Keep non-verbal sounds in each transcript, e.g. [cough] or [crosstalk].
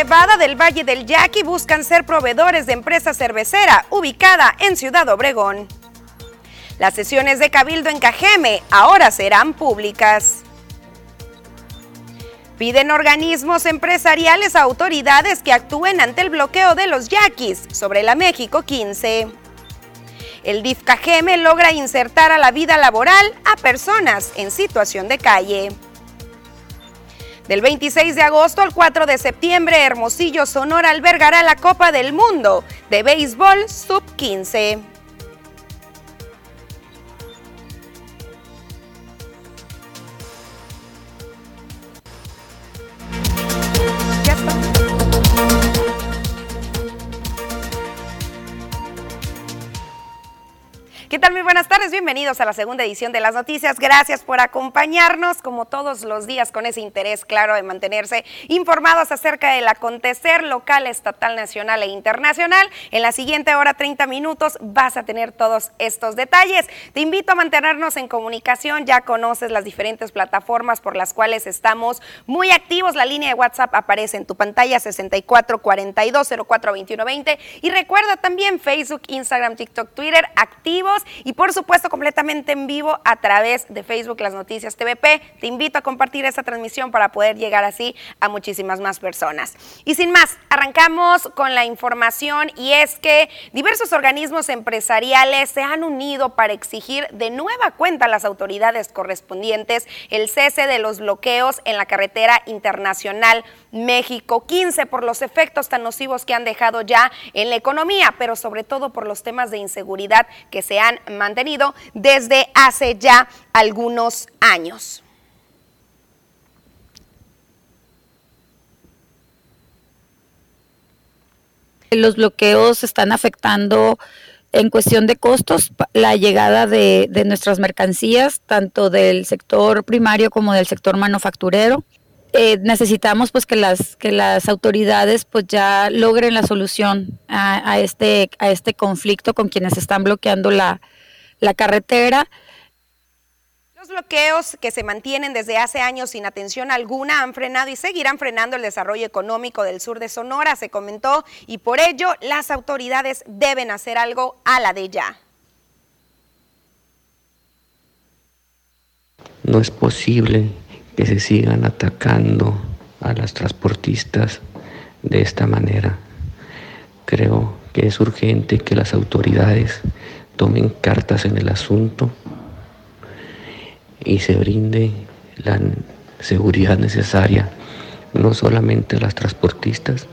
cebada del Valle del Yaqui buscan ser proveedores de empresa cervecera ubicada en Ciudad Obregón. Las sesiones de Cabildo en Cajeme ahora serán públicas. Piden organismos empresariales a autoridades que actúen ante el bloqueo de los yaquis sobre la México 15. El DIF Cajeme logra insertar a la vida laboral a personas en situación de calle. Del 26 de agosto al 4 de septiembre, Hermosillo, Sonora albergará la Copa del Mundo de Béisbol Sub-15. ¿Qué tal? Muy buenas tardes, bienvenidos a la segunda edición de las noticias. Gracias por acompañarnos como todos los días con ese interés claro de mantenerse informados acerca del acontecer local, estatal, nacional e internacional. En la siguiente hora, 30 minutos, vas a tener todos estos detalles. Te invito a mantenernos en comunicación, ya conoces las diferentes plataformas por las cuales estamos muy activos. La línea de WhatsApp aparece en tu pantalla 6442042120 y recuerda también Facebook, Instagram, TikTok, Twitter activos y por supuesto completamente en vivo a través de Facebook Las Noticias TVP. Te invito a compartir esta transmisión para poder llegar así a muchísimas más personas. Y sin más, arrancamos con la información y es que diversos organismos empresariales se han unido para exigir de nueva cuenta a las autoridades correspondientes el cese de los bloqueos en la carretera internacional México 15 por los efectos tan nocivos que han dejado ya en la economía, pero sobre todo por los temas de inseguridad que se han mantenido desde hace ya algunos años. Los bloqueos están afectando en cuestión de costos la llegada de, de, nuestras mercancías, tanto del sector primario como del sector manufacturero. Eh, necesitamos pues que las que las autoridades pues ya logren la solución a, este a este conflicto con quienes están bloqueando la, la carretera. Los bloqueos que se mantienen desde hace años sin atención alguna han frenado y seguirán frenando el desarrollo económico del sur de Sonora, se comentó, y por ello las autoridades deben hacer algo a la de ya. No es posible que se sigan atacando a las transportistas de esta manera. Creo que es urgente que las autoridades tomen cartas en el asunto y se brinde la seguridad necesaria no solamente a las transportistas,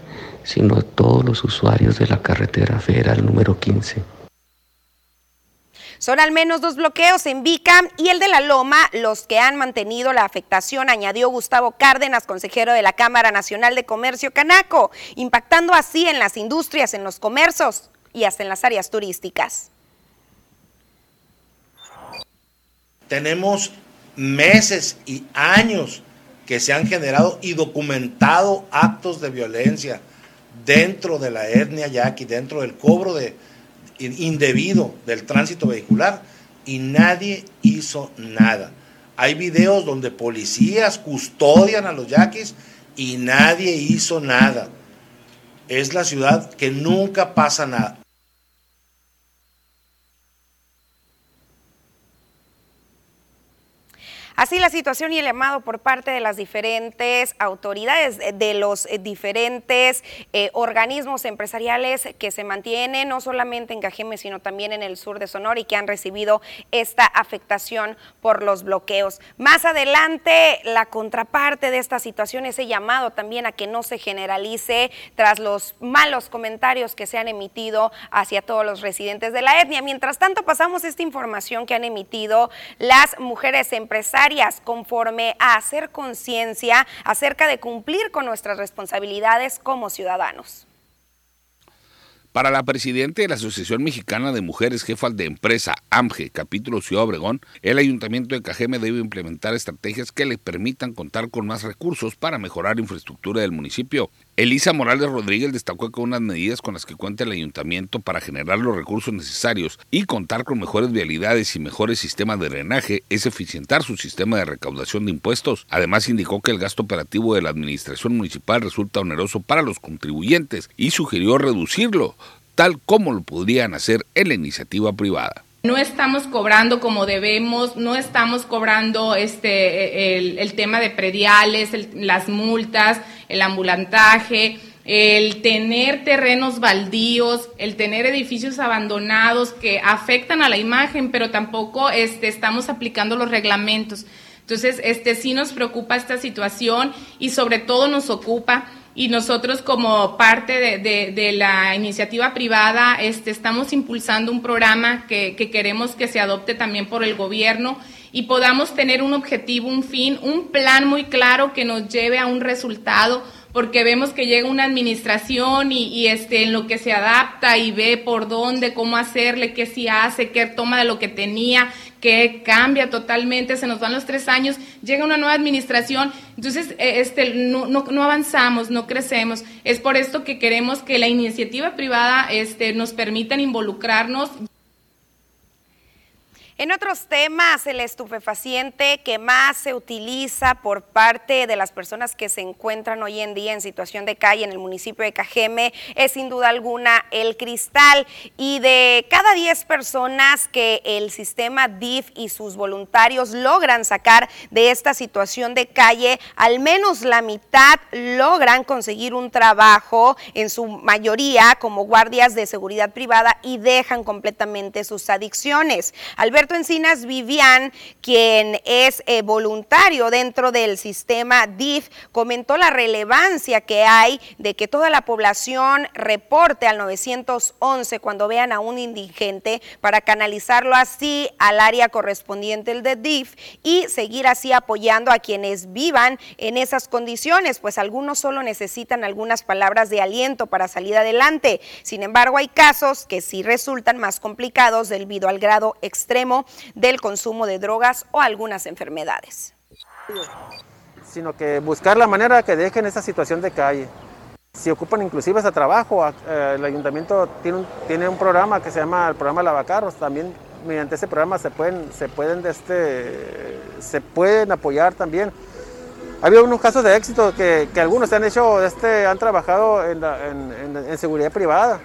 sino a todos los usuarios de la carretera federal número 15. Son al menos dos bloqueos en Vica y el de la Loma los que han mantenido la afectación, añadió Gustavo Cárdenas, consejero de la Cámara Nacional de Comercio Canaco, impactando así en las industrias, en los comercios y hasta en las áreas turísticas. Tenemos meses y años que se han generado y documentado actos de violencia dentro de la etnia yaqui, dentro del cobro de, indebido del tránsito vehicular y nadie hizo nada. Hay videos donde policías custodian a los yaquis y nadie hizo nada. Es la ciudad que nunca pasa nada. Así la situación y el llamado por parte de las diferentes autoridades, de los eh, diferentes eh, organismos empresariales que se mantienen no solamente en Cajeme, sino también en el sur de Sonora y que han recibido esta afectación por los bloqueos. Más adelante, la contraparte de esta situación, ese llamado también a que no se generalice tras los malos comentarios que se han emitido hacia todos los residentes de la etnia. Mientras tanto, pasamos esta información que han emitido las mujeres empresarias conforme a hacer conciencia acerca de cumplir con nuestras responsabilidades como ciudadanos. Para la presidenta de la Asociación Mexicana de Mujeres Jefas de Empresa, AMGE, capítulo Ciudad Obregón, el Ayuntamiento de Cajeme debe implementar estrategias que le permitan contar con más recursos para mejorar infraestructura del municipio. Elisa Morales Rodríguez destacó que unas medidas con las que cuenta el ayuntamiento para generar los recursos necesarios y contar con mejores vialidades y mejores sistemas de drenaje es eficientar su sistema de recaudación de impuestos. Además indicó que el gasto operativo de la administración municipal resulta oneroso para los contribuyentes y sugirió reducirlo, tal como lo podrían hacer en la iniciativa privada no estamos cobrando como debemos, no estamos cobrando este el, tema de prediales, las multas, el ambulantaje, el tener terrenos baldíos, el tener edificios abandonados que afectan a la imagen, pero tampoco este, estamos aplicando los reglamentos. Entonces, este sí nos preocupa esta situación y sobre todo nos ocupa y nosotros como parte de, la iniciativa privada este, estamos impulsando un programa que, que queremos que se adopte también por el gobierno y podamos tener un objetivo, un fin, un plan muy claro que nos lleve a un resultado porque vemos que llega una administración y, este, en lo que se adapta y ve por dónde, cómo hacerle, qué sí hace, qué toma de lo que tenía, qué cambia totalmente, se nos van los tres años, llega una nueva administración, entonces eh, este, no, no, no avanzamos, no crecemos. Es por esto que queremos que la iniciativa privada este, nos permitan involucrarnos. En otros temas, el estupefaciente que más se utiliza por parte de las personas que se encuentran hoy en día en situación de calle en el municipio de Cajeme es sin duda alguna el cristal. Y de cada 10 personas que el sistema DIF y sus voluntarios logran sacar de esta situación de calle, al menos la mitad logran conseguir un trabajo, en su mayoría como guardias de seguridad privada, y dejan completamente sus adicciones. Alberto Encinas Vivian, quien es eh, voluntario dentro del sistema DIF, comentó la relevancia que hay de que toda la población reporte al 911 cuando vean a un indigente para canalizarlo así al área correspondiente del de DIF y seguir así apoyando a quienes vivan en esas condiciones, pues algunos solo necesitan algunas palabras de aliento para salir adelante. Sin embargo, hay casos que sí resultan más complicados debido al grado extremo del consumo de drogas o algunas enfermedades. Sino que buscar la manera que dejen esa situación de calle. Si ocupan inclusive ese trabajo, eh, el ayuntamiento tiene un, tiene programa que se llama el programa Lavacarros, también mediante ese programa se pueden, se pueden, este, se pueden apoyar también. Ha habido unos casos de éxito que, algunos han hecho, este, han trabajado en seguridad privada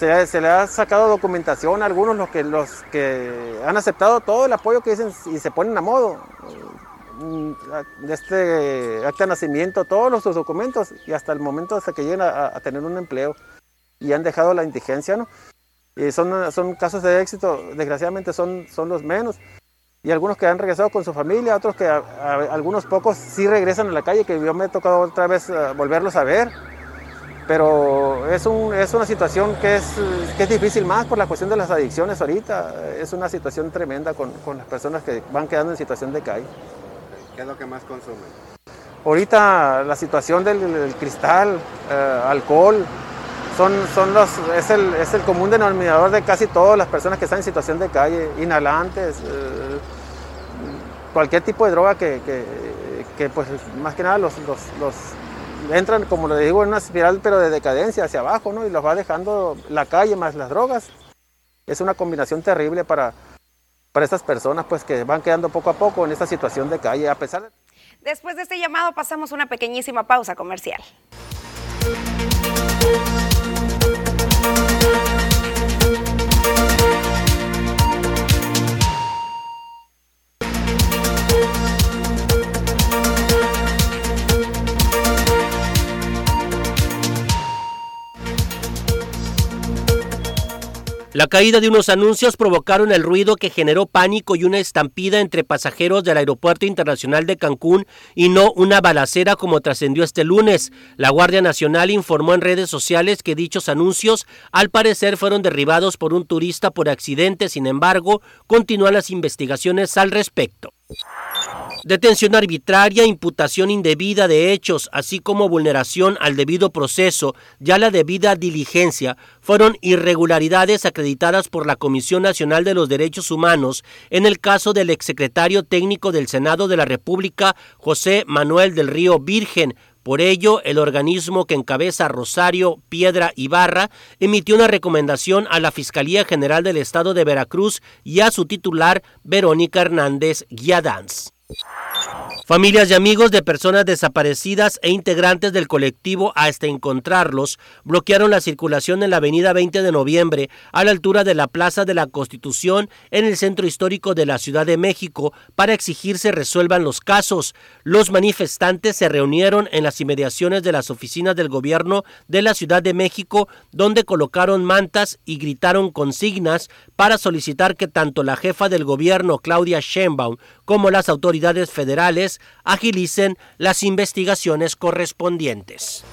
se, le ha sacado documentación a algunos los que, los que han aceptado todo el apoyo que dicen y se ponen a modo. Mm, de este acta de nacimiento, todos los documentos y hasta el momento hasta que lleguen a, tener un empleo y han dejado la indigencia, ¿no? Y son, son casos de éxito, desgraciadamente son, son los menos. Y algunos que han regresado con su familia, otros que algunos pocos sí regresan a la calle, que yo me he tocado otra vez eh, volverlos a ver pero es, un, es una situación que es, que es difícil más por la cuestión de las adicciones ahorita. Es una situación tremenda con, con las personas que van quedando en situación de calle. ¿Qué es lo que más consumen? Ahorita la situación del, cristal, eh, alcohol, son, son los, es, el, es el común denominador de casi todas las personas que están en situación de calle, inhalantes, eh, cualquier tipo de droga que, que, que, pues más que nada los, los, los entran, como le digo, en una espiral pero de decadencia hacia abajo, ¿no? Y los va dejando la calle más las drogas. Es una combinación terrible para, para estas personas, pues que van quedando poco a poco en esta situación de calle, a pesar de... Después de este llamado pasamos una pequeñísima pausa comercial. La caída de unos anuncios provocaron el ruido que generó pánico y una estampida entre pasajeros del Aeropuerto Internacional de Cancún y no una balacera como trascendió este lunes. La Guardia Nacional informó en redes sociales que dichos anuncios al parecer fueron derribados por un turista por accidente, sin embargo, continúan las investigaciones al respecto. Detención arbitraria, imputación indebida de hechos, así como vulneración al debido proceso y a la debida diligencia, fueron irregularidades acreditadas por la Comisión Nacional de los Derechos Humanos en el caso del exsecretario técnico del Senado de la República, José Manuel del Río Virgen, por ello, el organismo que encabeza Rosario Piedra Ibarra emitió una recomendación a la Fiscalía General del Estado de Veracruz y a su titular, Verónica Hernández Guiadanz. Familias y amigos de personas desaparecidas e integrantes del colectivo Hasta Encontrarlos bloquearon la circulación en la avenida 20 de noviembre a la altura de la Plaza de la Constitución en el centro histórico de la Ciudad de México para exigir se resuelvan los casos. Los manifestantes se reunieron en las inmediaciones de las oficinas del gobierno de la Ciudad de México donde colocaron mantas y gritaron consignas para solicitar que tanto la jefa del gobierno Claudia Sheinbaum como las autoridades federales agilicen las investigaciones correspondientes.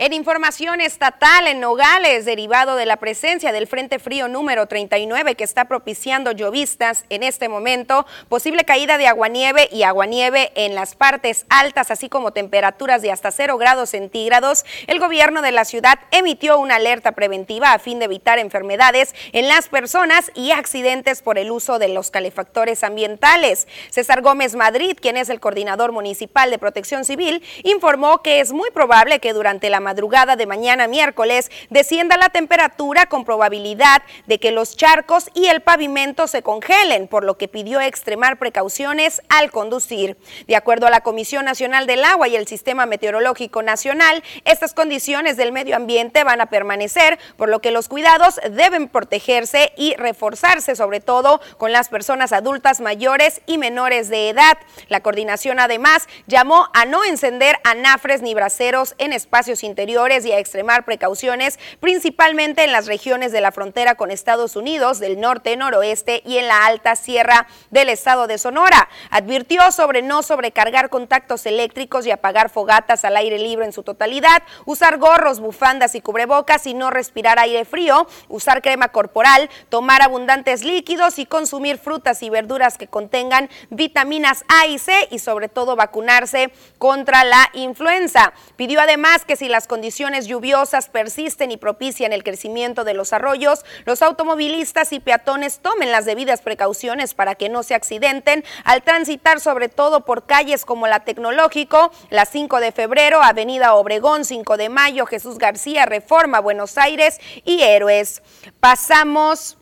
En información estatal, en Nogales, derivado de la presencia del Frente Frío número 39 que está propiciando llovistas en este momento, posible caída de aguanieve y aguanieve en las partes altas, así como temperaturas de hasta 0 grados centígrados, el gobierno de la ciudad emitió una alerta preventiva a fin de evitar enfermedades en las personas y accidentes por el uso de los calefactores ambientales. César Gómez Madrid, quien es el coordinador municipal de protección civil, informó que es muy probable que durante la madrugada de mañana miércoles descienda la temperatura con probabilidad de que los charcos y el pavimento se congelen, por lo que pidió extremar precauciones al conducir. De acuerdo a la Comisión Nacional del Agua y el Sistema Meteorológico Nacional, estas condiciones del medio ambiente van a permanecer, por lo que los cuidados deben protegerse y reforzarse, sobre todo con las personas adultas mayores y menores de edad. La coordinación además llamó a no encender anafres ni braseros en espacios interiores y a extremar precauciones, principalmente en las regiones de la frontera con Estados Unidos, del norte, noroeste y en la alta sierra del estado de Sonora. Advirtió sobre no sobrecargar contactos eléctricos y apagar fogatas al aire libre en su totalidad, usar gorros, bufandas y cubrebocas y no respirar aire frío, usar crema corporal, tomar abundantes líquidos y consumir frutas y verduras que contengan vitaminas A y C y sobre todo vacunarse contra la influenza. Pidió además que si las condiciones lluviosas persisten y propician el crecimiento de los arroyos, los automovilistas y peatones tomen las debidas precauciones para que no se accidenten al transitar sobre todo por calles como la Tecnológico, la 5 de febrero, Avenida Obregón, 5 de mayo, Jesús García, Reforma, Buenos Aires y Héroes. Pasamos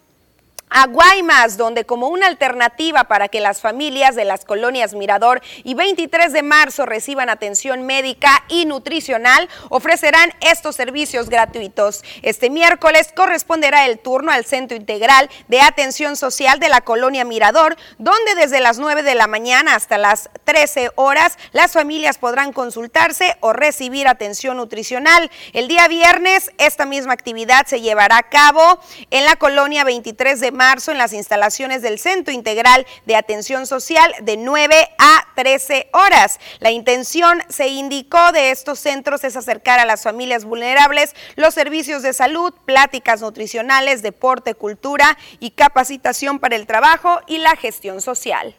a Guaymas, donde como una alternativa para que las familias de las colonias Mirador y 23 de marzo reciban atención médica y nutricional, ofrecerán estos servicios gratuitos. Este miércoles corresponderá el turno al Centro Integral de Atención Social de la colonia Mirador, donde desde las 9 de la mañana hasta las 13 horas las familias podrán consultarse o recibir atención nutricional. El día viernes esta misma actividad se llevará a cabo en la colonia 23 de marzo en las instalaciones del Centro Integral de Atención Social de 9 a 13 horas. La intención, se indicó, de estos centros es acercar a las familias vulnerables los servicios de salud, pláticas nutricionales, deporte, cultura y capacitación para el trabajo y la gestión social.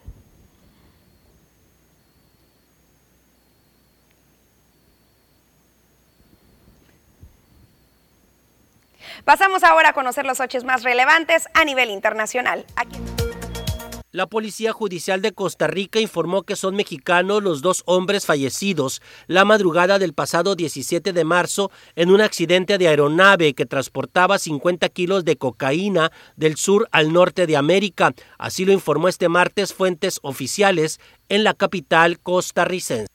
Pasamos ahora a conocer los hechos más relevantes a nivel internacional. La Policía Judicial de Costa Rica informó que son mexicanos los dos hombres fallecidos la madrugada del pasado 17 de marzo en un accidente de aeronave que transportaba 50 kilos de cocaína del sur al norte de América. Así lo informó este martes fuentes oficiales en la capital costarricense.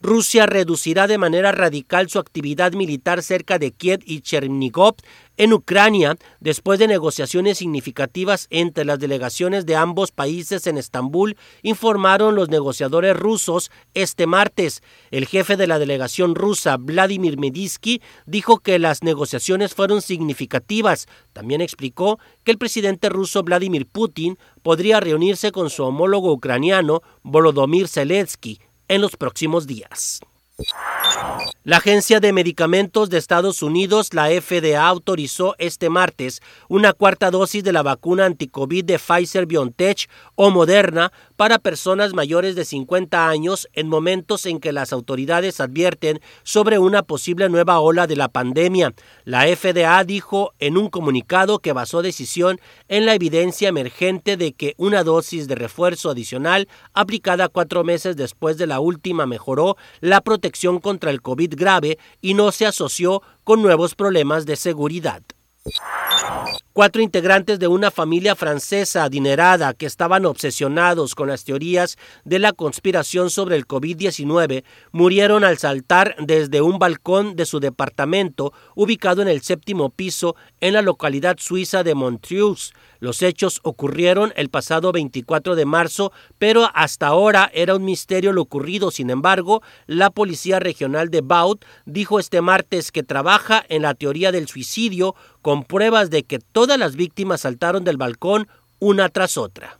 Rusia reducirá de manera radical su actividad militar cerca de Kiev y Chernigov en Ucrania después de negociaciones significativas entre las delegaciones de ambos países en Estambul, informaron los negociadores rusos este martes. El jefe de la delegación rusa, Vladimir Medinsky, dijo que las negociaciones fueron significativas. También explicó que el presidente ruso Vladimir Putin podría reunirse con su homólogo ucraniano Volodymyr Zelensky en los próximos días. La Agencia de Medicamentos de Estados Unidos, la FDA, autorizó este martes una cuarta dosis de la vacuna anticovid de Pfizer BioNTech o Moderna para personas mayores de 50 años en momentos en que las autoridades advierten sobre una posible nueva ola de la pandemia. La FDA dijo en un comunicado que basó decisión en la evidencia emergente de que una dosis de refuerzo adicional aplicada cuatro meses después de la última mejoró la protección contra el COVID grave y no se asoció con nuevos problemas de seguridad. Cuatro integrantes de una familia francesa adinerada que estaban obsesionados con las teorías de la conspiración sobre el COVID-19 murieron al saltar desde un balcón de su departamento ubicado en el séptimo piso en la localidad suiza de Montreux. Los hechos ocurrieron el pasado 24 de marzo, pero hasta ahora era un misterio lo ocurrido. Sin embargo, la Policía Regional de Baud dijo este martes que trabaja en la teoría del suicidio con pruebas de que todas las víctimas saltaron del balcón una tras otra.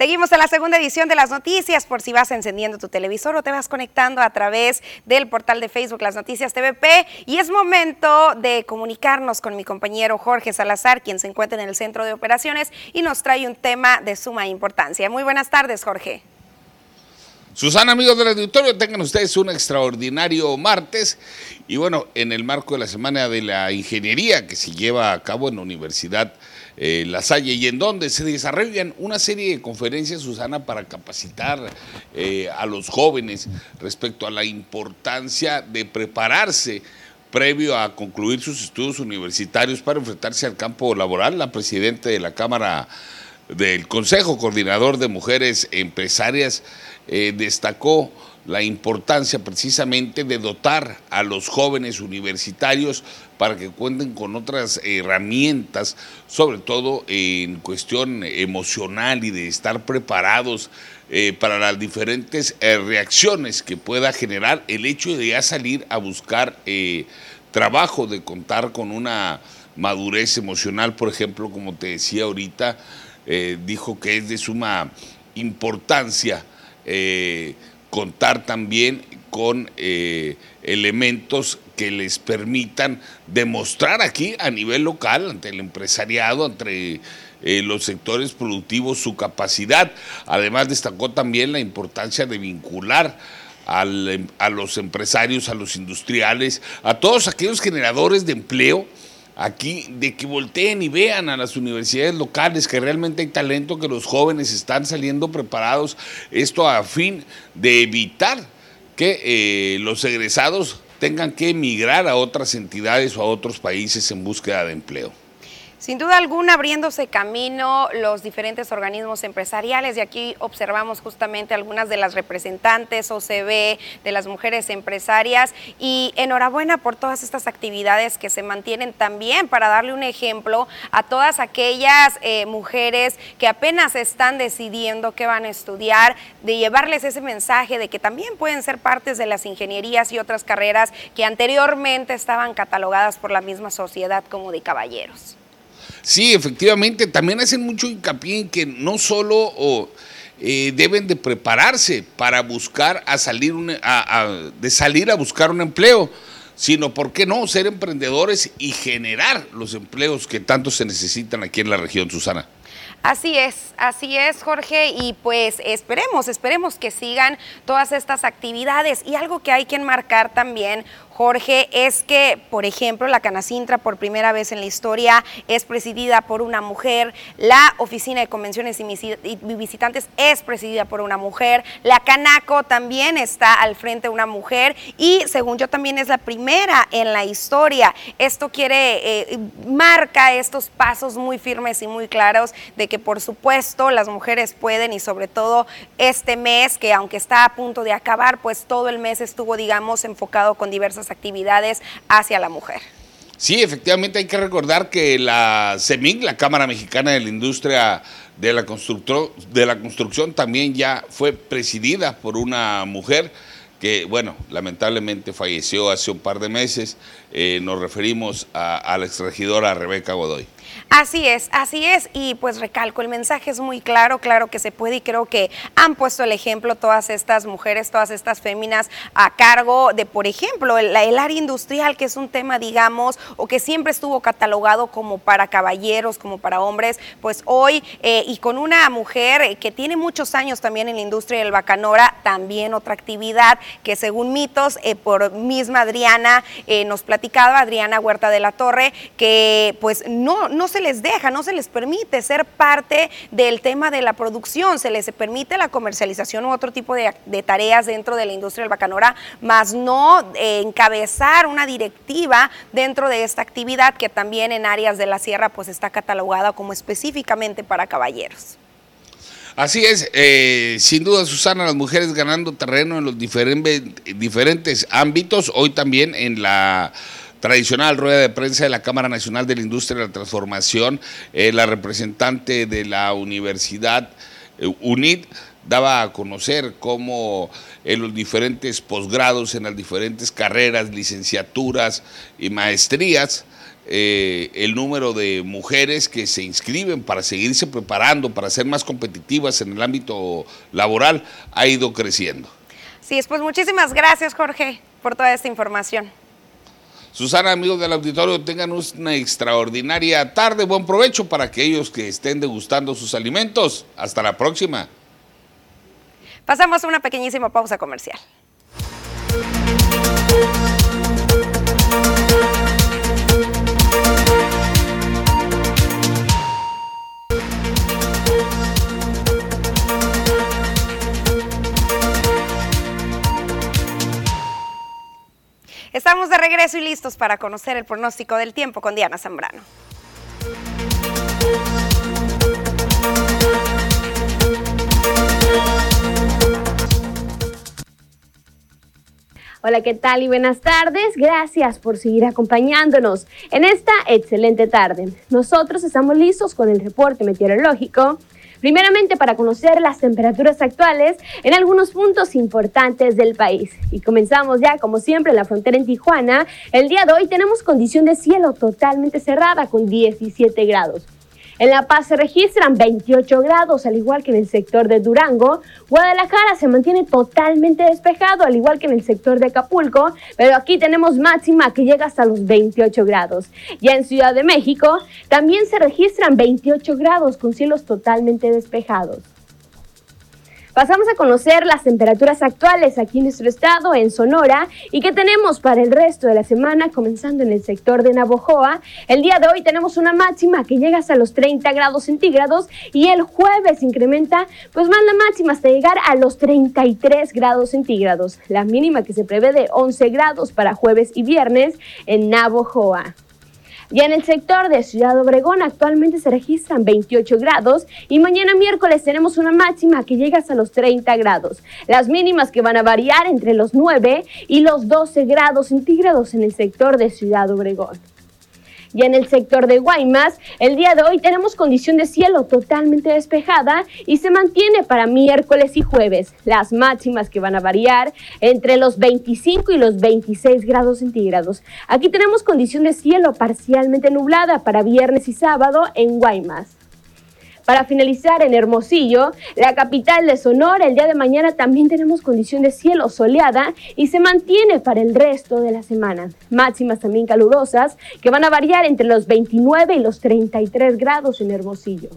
Seguimos en la segunda edición de las noticias por si vas encendiendo tu televisor o te vas conectando a través del portal de Facebook Las Noticias TVP y es momento de comunicarnos con mi compañero Jorge Salazar, quien se encuentra en el centro de operaciones y nos trae un tema de suma importancia. Muy buenas tardes, Jorge. Susana, amigos del auditorio, tengan ustedes un extraordinario martes. Y bueno, en el marco de la Semana de la Ingeniería que se lleva a cabo en la Universidad eh, La Salle y en donde se desarrollan una serie de conferencias, Susana, para capacitar eh, a los jóvenes respecto a la importancia de prepararse previo a concluir sus estudios universitarios para enfrentarse al campo laboral. La presidenta de la Cámara del Consejo Coordinador de Mujeres Empresarias eh, destacó la importancia precisamente de dotar a los jóvenes universitarios para que cuenten con otras herramientas, sobre todo en cuestión emocional y de estar preparados eh, para las diferentes eh, reacciones que pueda generar el hecho de ya salir a buscar eh, trabajo, de contar con una madurez emocional, por ejemplo, como te decía ahorita, dijo que es de suma importancia contar también con eh, elementos que les permitan demostrar aquí a nivel local, ante el empresariado, entre eh, los sectores productivos, su capacidad. Además destacó también la importancia de vincular al, a los empresarios, a los industriales, a todos aquellos generadores de empleo aquí de que volteen y vean a las universidades locales que realmente hay talento, que los jóvenes están saliendo preparados, esto a fin de evitar que eh, los egresados tengan que emigrar a otras entidades o a otros países en búsqueda de empleo. Sin duda alguna, abriéndose camino los diferentes organismos empresariales y aquí observamos justamente algunas de las representantes OCB de las mujeres empresarias y enhorabuena por todas estas actividades que se mantienen también para darle un ejemplo a todas aquellas eh, mujeres que apenas están decidiendo qué van a estudiar, de llevarles ese mensaje de que también pueden ser partes de las ingenierías y otras carreras que anteriormente estaban catalogadas por la misma sociedad como de caballeros. Sí, efectivamente, también hacen mucho hincapié en que no solo eh, deben de prepararse para buscar a salir de salir a buscar un empleo, sino, ¿por qué no?, ser emprendedores y generar los empleos que tanto se necesitan aquí en la región, Susana. Así es, así es, Jorge, y pues esperemos, esperemos que sigan todas estas actividades. Y algo que hay que enmarcar también, Jorge, es que, por ejemplo, la Canacintra por primera vez en la historia es presidida por una mujer, la Oficina de Convenciones y Visitantes es presidida por una mujer, la Canaco también está al frente de una mujer y según yo también es la primera en la historia. Esto quiere, eh, marca estos pasos muy firmes y muy claros de que por supuesto las mujeres pueden y sobre todo este mes que aunque está a punto de acabar, pues todo el mes estuvo, digamos, enfocado con diversas actividades hacia la mujer. Sí, efectivamente hay que recordar que la CEMIC, la Cámara Mexicana de la Industria de la, de la Construcción, también ya fue presidida por una mujer que, bueno, lamentablemente falleció hace un par de meses. Eh, nos referimos a, a la exregidora Rebeca Godoy. Así es, así es. Y pues recalco, el mensaje es muy claro, claro que se puede y creo que han puesto el ejemplo todas estas mujeres, todas estas féminas a cargo de, por ejemplo, el, área industrial, que es un tema, digamos, o que siempre estuvo catalogado como para caballeros, como para hombres, pues hoy, eh, y con una mujer que tiene muchos años también en la industria del bacanora, también otra actividad que según mitos, eh, por misma Adriana eh, nos platicaba, Adriana Huerta de la Torre, que pues no, no se les deja, no se les permite ser parte del tema de la producción, se les permite la comercialización u otro tipo de, tareas dentro de la industria del bacanora, más no eh, encabezar una directiva dentro de esta actividad que también en áreas de la sierra pues está catalogada como específicamente para caballeros. Así es, eh, sin duda Susana, las mujeres ganando terreno en los diferentes ámbitos, hoy también en la tradicional rueda de prensa de la Cámara Nacional de la Industria de la Transformación, eh, la representante de la Universidad eh, UNIT daba a conocer cómo en los diferentes posgrados, en las diferentes carreras, licenciaturas y maestrías, eh, el número de mujeres que se inscriben para seguirse preparando, para ser más competitivas en el ámbito laboral, ha ido creciendo. Sí, pues muchísimas gracias Jorge por toda esta información. Susana, amigos del auditorio, tengan una extraordinaria tarde. Buen provecho para aquellos que estén degustando sus alimentos. Hasta la próxima. Pasamos a una pequeñísima pausa comercial. Estamos de regreso y listos para conocer el pronóstico del tiempo con Diana Zambrano. Hola, ¿qué tal y buenas tardes? Gracias por seguir acompañándonos en esta excelente tarde. Nosotros estamos listos con el reporte meteorológico Primeramente para conocer las temperaturas actuales en algunos puntos importantes del país. Y comenzamos ya, como siempre, en la frontera en Tijuana. El día de hoy tenemos condición de cielo totalmente cerrada con 17 grados. En La Paz se registran 28 grados, al igual que en el sector de Durango. Guadalajara se mantiene totalmente despejado, al igual que en el sector de Acapulco, pero aquí tenemos máxima que llega hasta los 28 grados. Ya en Ciudad de México también se registran 28 grados con cielos totalmente despejados. Pasamos a conocer las temperaturas actuales aquí en nuestro estado, en Sonora, y qué tenemos para el resto de la semana, comenzando en el sector de Navojoa. El día de hoy tenemos una máxima que llega hasta los 30 grados centígrados y el jueves incrementa pues más la máxima hasta llegar a los 33 grados centígrados. La mínima que se prevé de 11 grados para jueves y viernes en Navojoa. Ya en el sector de Ciudad Obregón actualmente se registran 28 grados y mañana miércoles tenemos una máxima que llega hasta los 30 grados. Las mínimas que van a variar entre los 9 y los 12 grados centígrados en el sector de Ciudad Obregón. Y en el sector de Guaymas, el día de hoy tenemos condición de cielo totalmente despejada y se mantiene para miércoles y jueves. Las máximas que van a variar entre los 25 y los 26 grados centígrados. Aquí tenemos condición de cielo parcialmente nublada para viernes y sábado en Guaymas. Para finalizar, en Hermosillo, la capital de Sonora, el día de mañana también tenemos condición de cielo soleada y se mantiene para el resto de la semana. Máximas también calurosas que van a variar entre los 29 y los 33 grados en Hermosillo.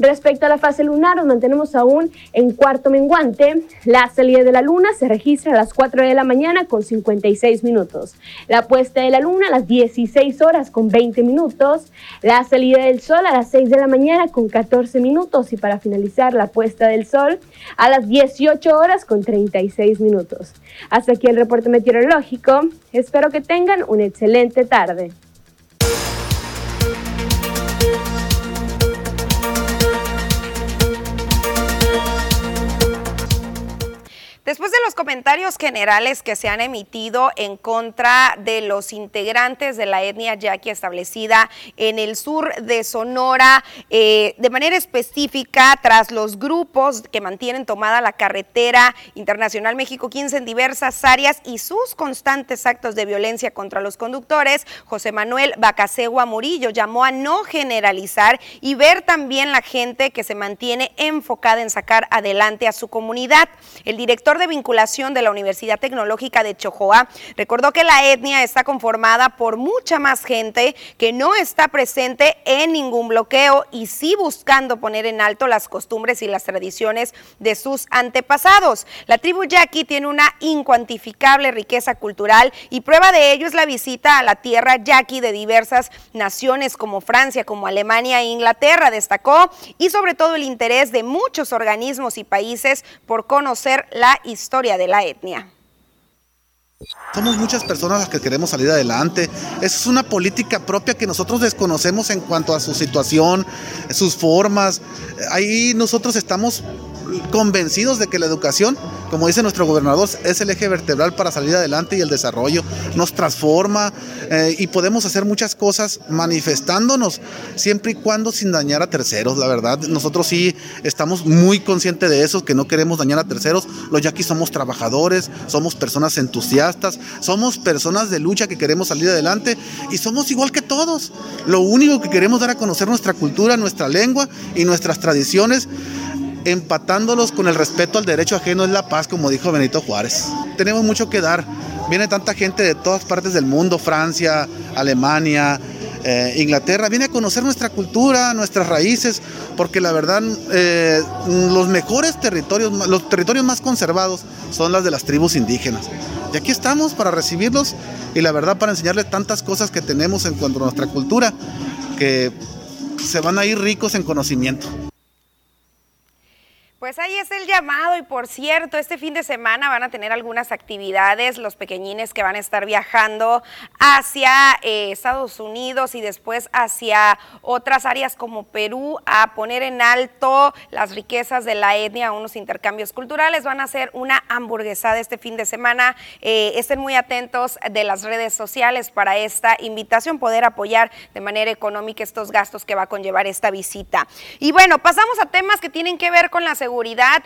Respecto a la fase lunar, nos mantenemos aún en cuarto menguante. La salida de la luna se registra a las 4 de la mañana con 56 minutos. La puesta de la luna a las 16 horas con 20 minutos. La salida del sol a las 6 de la mañana con 14 minutos. Y para finalizar, la puesta del sol a las 18 horas con 36 minutos. Hasta aquí el reporte meteorológico. Espero que tengan una excelente tarde. Después de los comentarios generales que se han emitido en contra de los integrantes de la etnia yaqui establecida en el sur de Sonora, eh, de manera específica tras los grupos que mantienen tomada la carretera internacional México 15 en diversas áreas y sus constantes actos de violencia contra los conductores, José Manuel Bacasegua Murillo llamó a no generalizar y ver también la gente que se mantiene enfocada en sacar adelante a su comunidad. El director de vinculación de la Universidad Tecnológica de Chojoa recordó que la etnia está conformada por mucha más gente que no está presente en ningún bloqueo y sí buscando poner en alto las costumbres y las tradiciones de sus antepasados. La tribu yaqui tiene una incuantificable riqueza cultural y prueba de ello es la visita a la tierra yaqui de diversas naciones como Francia, como Alemania e Inglaterra, destacó, y sobre todo el interés de muchos organismos y países por conocer la historia de la etnia. Somos muchas personas las que queremos salir adelante. Es una política propia que nosotros desconocemos en cuanto a su situación, sus formas. Ahí nosotros estamos convencidos de que la educación, como dice nuestro gobernador, es el eje vertebral para salir adelante y el desarrollo. Nos transforma eh, y podemos hacer muchas cosas manifestándonos, siempre y cuando sin dañar a terceros, la verdad. Nosotros sí estamos muy conscientes de eso, que no queremos dañar a terceros. Los yaquis somos trabajadores, somos personas entusiastas, somos personas de lucha que queremos salir adelante y somos igual que todos. Lo único que queremos dar a conocer nuestra cultura, nuestra lengua y nuestras tradiciones empatándolos con el respeto al derecho ajeno es la paz, como dijo Benito Juárez. Tenemos mucho que dar. Viene tanta gente de todas partes del mundo, Francia, Alemania, eh, Inglaterra, viene a conocer nuestra cultura, nuestras raíces, porque la verdad eh, los mejores territorios, los territorios más conservados son las de las tribus indígenas. Y aquí estamos para recibirlos y la verdad para enseñarles tantas cosas que tenemos en cuanto a nuestra cultura, que se van a ir ricos en conocimiento. Pues ahí es el llamado y por cierto, este fin de semana van a tener algunas actividades los pequeñines que van a estar viajando hacia eh, Estados Unidos y después hacia otras áreas como Perú a poner en alto las riquezas de la etnia, unos intercambios culturales. Van a hacer una hamburguesada este fin de semana. Eh, estén muy atentos de las redes sociales para esta invitación, poder apoyar de manera económica estos gastos que va a conllevar esta visita. Y bueno, pasamos a temas que tienen que ver con la seguridad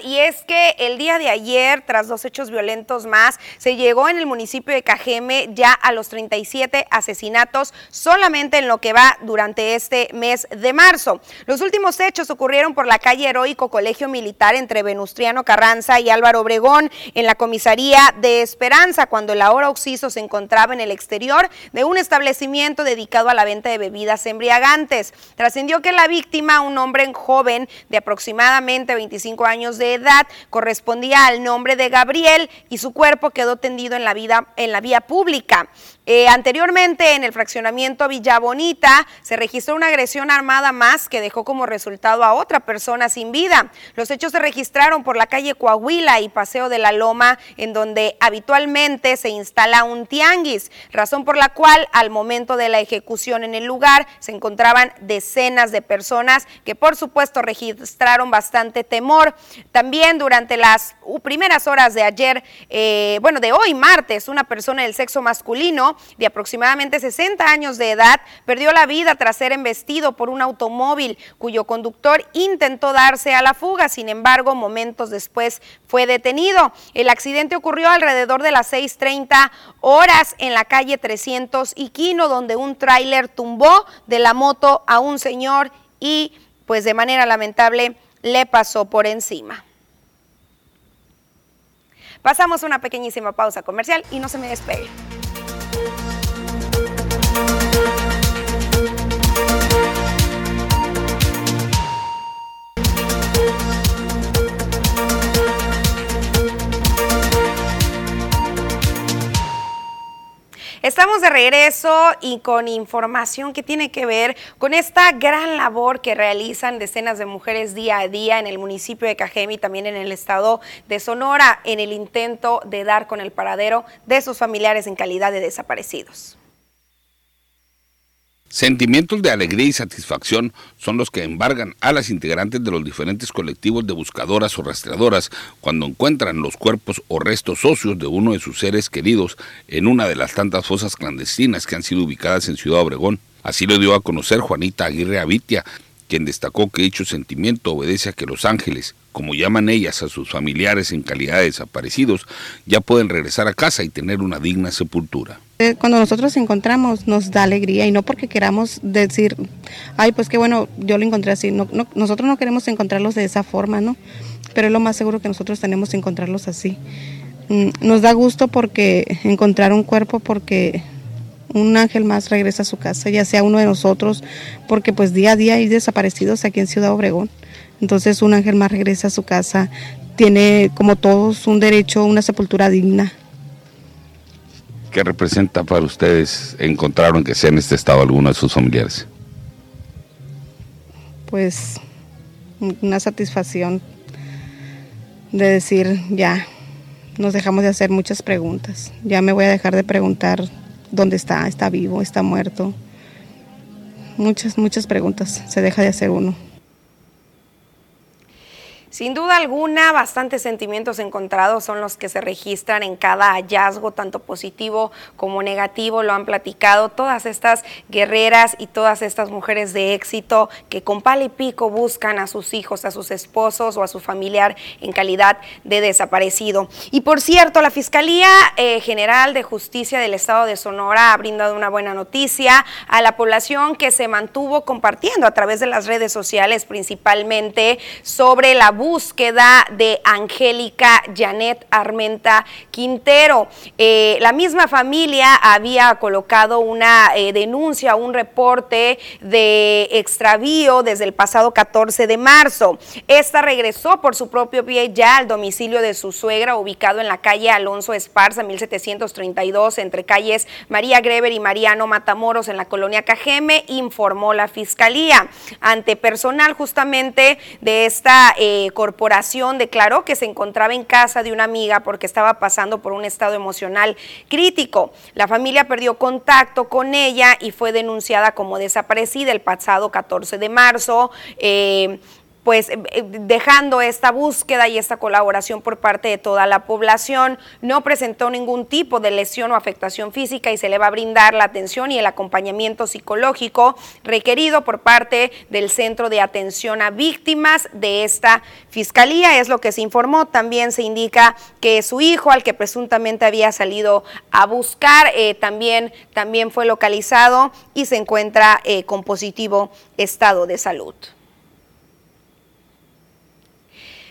y es que el día de ayer, tras dos hechos violentos más, se llegó en el municipio de Cajeme ya a los 37 asesinatos solamente en lo que va durante este mes de marzo. Los últimos hechos ocurrieron por la calle Heroico Colegio Militar entre Venustriano Carranza y Álvaro Obregón en la comisaría de Esperanza cuando el ahora Oxiso se encontraba en el exterior de un establecimiento dedicado a la venta de bebidas embriagantes. Trascendió que la víctima, un hombre joven de aproximadamente 25 años de edad, correspondía al nombre de Gabriel y su cuerpo quedó tendido en la, vida, en la vía pública. Eh, anteriormente, en el fraccionamiento Villa Bonita, se registró una agresión armada más que dejó como resultado a otra persona sin vida. Los hechos se registraron por la calle Coahuila y Paseo de la Loma, en donde habitualmente se instala un tianguis, razón por la cual al momento de la ejecución en el lugar se encontraban decenas de personas que por supuesto registraron bastante temor. También durante las primeras horas de ayer, eh, bueno, de hoy martes, una persona del sexo masculino de aproximadamente 60 años de edad perdió la vida tras ser embestido por un automóvil cuyo conductor intentó darse a la fuga, sin embargo, momentos después fue detenido. El accidente ocurrió alrededor de las 6.30 horas en la calle 300 y Quino, donde un tráiler tumbó de la moto a un señor y pues de manera lamentable le pasó por encima. Pasamos una pequeñísima pausa comercial y no se me despegue. Estamos de regreso y con información que tiene que ver con esta gran labor que realizan decenas de mujeres día a día en el municipio de Cajeme y también en el estado de Sonora en el intento de dar con el paradero de sus familiares en calidad de desaparecidos. Sentimientos de alegría y satisfacción son los que embargan a las integrantes de los diferentes colectivos de buscadoras o rastreadoras cuando encuentran los cuerpos o restos óseos de uno de sus seres queridos en una de las tantas fosas clandestinas que han sido ubicadas en Ciudad Obregón. Así lo dio a conocer Juanita Aguirre Avitia, quien destacó que dicho sentimiento obedece a que los ángeles, como llaman ellas a sus familiares en calidad de desaparecidos, ya pueden regresar a casa y tener una digna sepultura. Eh, cuando nosotros encontramos nos da alegría y no porque queramos decir, ay, pues qué bueno, yo lo encontré así. No, nosotros no queremos encontrarlos de esa forma, ¿no? Pero es lo más seguro que nosotros tenemos encontrarlos así. Mm, nos da gusto porque encontrar un cuerpo porque un ángel más regresa a su casa, ya sea uno de nosotros, porque pues día a día hay desaparecidos aquí en Ciudad Obregón. Entonces un ángel más regresa a su casa, tiene como todos un derecho una sepultura digna. ¿Qué representa para ustedes encontraron que sea en este estado alguno de sus familiares? Pues una satisfacción de decir ya, nos dejamos de hacer muchas preguntas. Ya me voy a dejar de preguntar dónde está, está vivo, está muerto. Muchas, muchas preguntas se deja de hacer uno. Sin duda alguna, bastantes sentimientos encontrados son los que se registran en cada hallazgo, tanto positivo como negativo, lo han platicado todas estas guerreras y todas estas mujeres de éxito que con pal y pico buscan a sus hijos, a sus esposos o a su familiar en calidad de desaparecido. Y por cierto, la Fiscalía eh, General de Justicia del Estado de Sonora ha brindado una buena noticia a la población que se mantuvo compartiendo a través de las redes sociales principalmente sobre la búsqueda de Angélica Janet Armenta Quintero. Eh, la misma familia había colocado una eh, denuncia, un reporte de extravío desde el pasado 14 de marzo. Esta regresó por su propio pie ya al domicilio de su suegra, ubicado en la calle Alonso Esparza, 1732, entre calles María Greber y Mariano Matamoros, en la colonia Cajeme, informó la fiscalía. Ante personal justamente de esta eh, corporación declaró que se encontraba en casa de una amiga porque estaba pasando por un estado emocional crítico. La familia perdió contacto con ella y fue denunciada como desaparecida el pasado 14 de marzo. Eh, pues eh, eh, dejando esta búsqueda y esta colaboración por parte de toda la población. No presentó ningún tipo de lesión o afectación física y se le va a brindar la atención y el acompañamiento psicológico requerido por parte del Centro de Atención a Víctimas de esta Fiscalía. Es lo que se informó. También se indica que su hijo, al que presuntamente había salido a buscar, eh, también, también fue localizado y se encuentra con positivo estado de salud.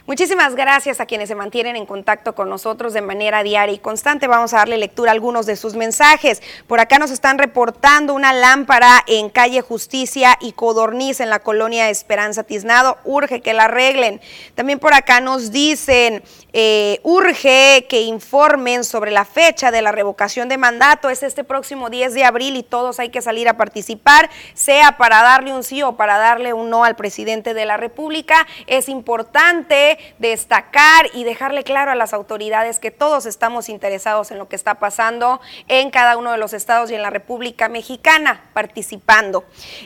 Muchísimas gracias a quienes se mantienen en contacto con nosotros de manera diaria y constante. Vamos a darle lectura a algunos de sus mensajes. Por acá nos están reportando una lámpara en calle Justicia y Codorniz en la colonia Esperanza Tiznado. Urge que la arreglen. También por acá nos dicen, eh, urge que informen sobre la fecha de la revocación de mandato. Es este próximo 10 de abril y todos hay que salir a participar, sea para darle un sí o para darle un no al presidente de la República. Es importante destacar y dejarle claro a las autoridades que todos estamos interesados en lo que está pasando en cada uno de los estados y en la República Mexicana participando.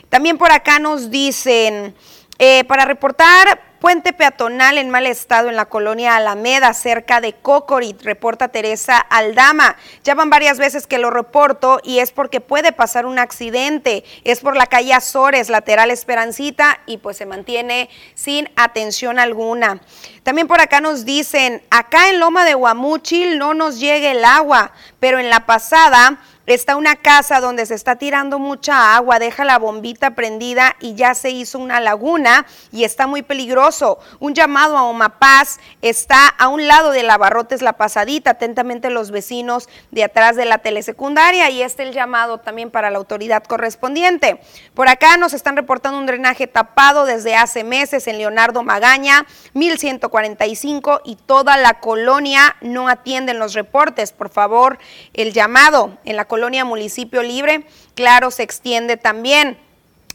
También por acá nos dicen, eh, para reportar Puente peatonal en mal estado en la colonia Alameda, cerca de Cocorit, reporta Teresa Aldama. Ya van varias veces que lo reporto y es porque puede pasar un accidente. Es por la calle Azores, lateral Esperancita, y pues se mantiene sin atención alguna. También por acá nos dicen, acá en Loma de Guamuchil no nos llega el agua, pero en la pasada Está una casa donde se está tirando mucha agua, deja la bombita prendida y ya se hizo una laguna y está muy peligroso. Un llamado a Omapaz está a un lado de la Barrotes La Pasadita, atentamente los vecinos de atrás de la telesecundaria y este el llamado también para la autoridad correspondiente. Por acá nos están reportando un drenaje tapado desde hace meses en Leonardo Magaña, 1145 y toda la colonia no atienden los reportes. Por favor, el llamado en la colonia colonia Municipio Libre, claro, se extiende también.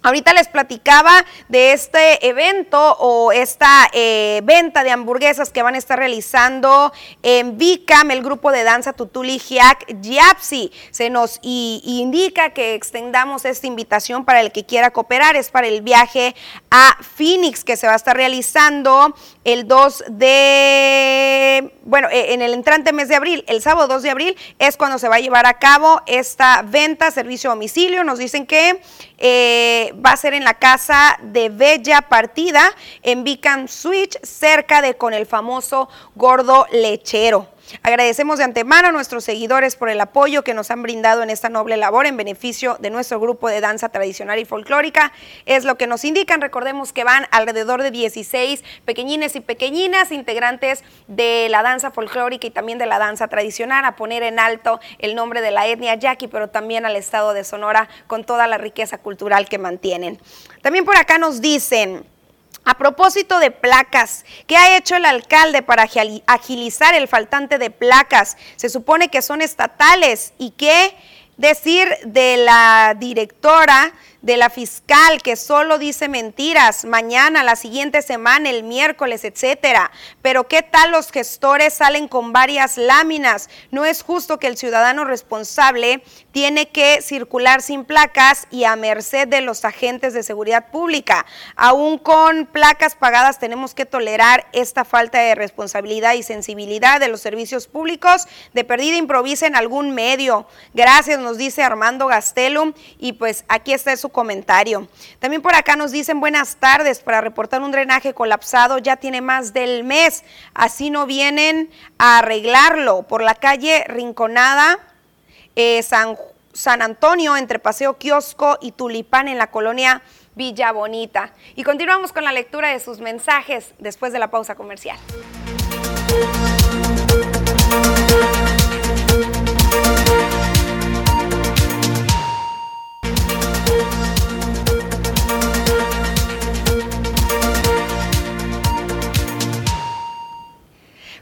Ahorita les platicaba de este evento o esta eh, venta de hamburguesas que van a estar realizando en Vicam, el grupo de danza Tutuli Giac Yapsi. Se nos indica que extendamos esta invitación para el que quiera cooperar. Es para el viaje a Phoenix que se va a estar realizando el 2 de, bueno, e, en el entrante mes de abril, el sábado 2 de abril es cuando se va a llevar a cabo esta venta, servicio a domicilio. Nos dicen que eh, va a ser en la casa de Bella Partida, en Beacon Switch, cerca de con el famoso gordo lechero. Agradecemos de antemano a nuestros seguidores por el apoyo que nos han brindado en esta noble labor en beneficio de nuestro grupo de danza tradicional y folclórica. Es lo que nos indican. Recordemos que van alrededor de 16 pequeñines y pequeñinas integrantes de la danza folclórica y también de la danza tradicional a poner en alto el nombre de la etnia yaqui, pero también al estado de Sonora con toda la riqueza cultural que mantienen. También por acá nos dicen... A propósito de placas, ¿qué ha hecho el alcalde para agilizar el faltante de placas? Se supone que son estatales y qué decir de la directora de la fiscal que solo dice mentiras mañana, la siguiente semana, el miércoles, etcétera. Pero ¿qué tal los gestores salen con varias láminas? No es justo que el ciudadano responsable tiene que circular sin placas y a merced de los agentes de seguridad pública. Aún con placas pagadas tenemos que tolerar esta falta de responsabilidad y sensibilidad de los servicios públicos. De perdida improvisa en algún medio. Gracias, nos dice Armando Gastelum. Y pues aquí está su comentario. También por acá nos dicen buenas tardes para reportar un drenaje colapsado. Ya tiene más del mes. Así no vienen a arreglarlo. Por la calle Rinconada, eh, San, San Antonio, entre Paseo Kiosco y Tulipán en la colonia Villa Bonita. Y continuamos con la lectura de sus mensajes después de la pausa comercial.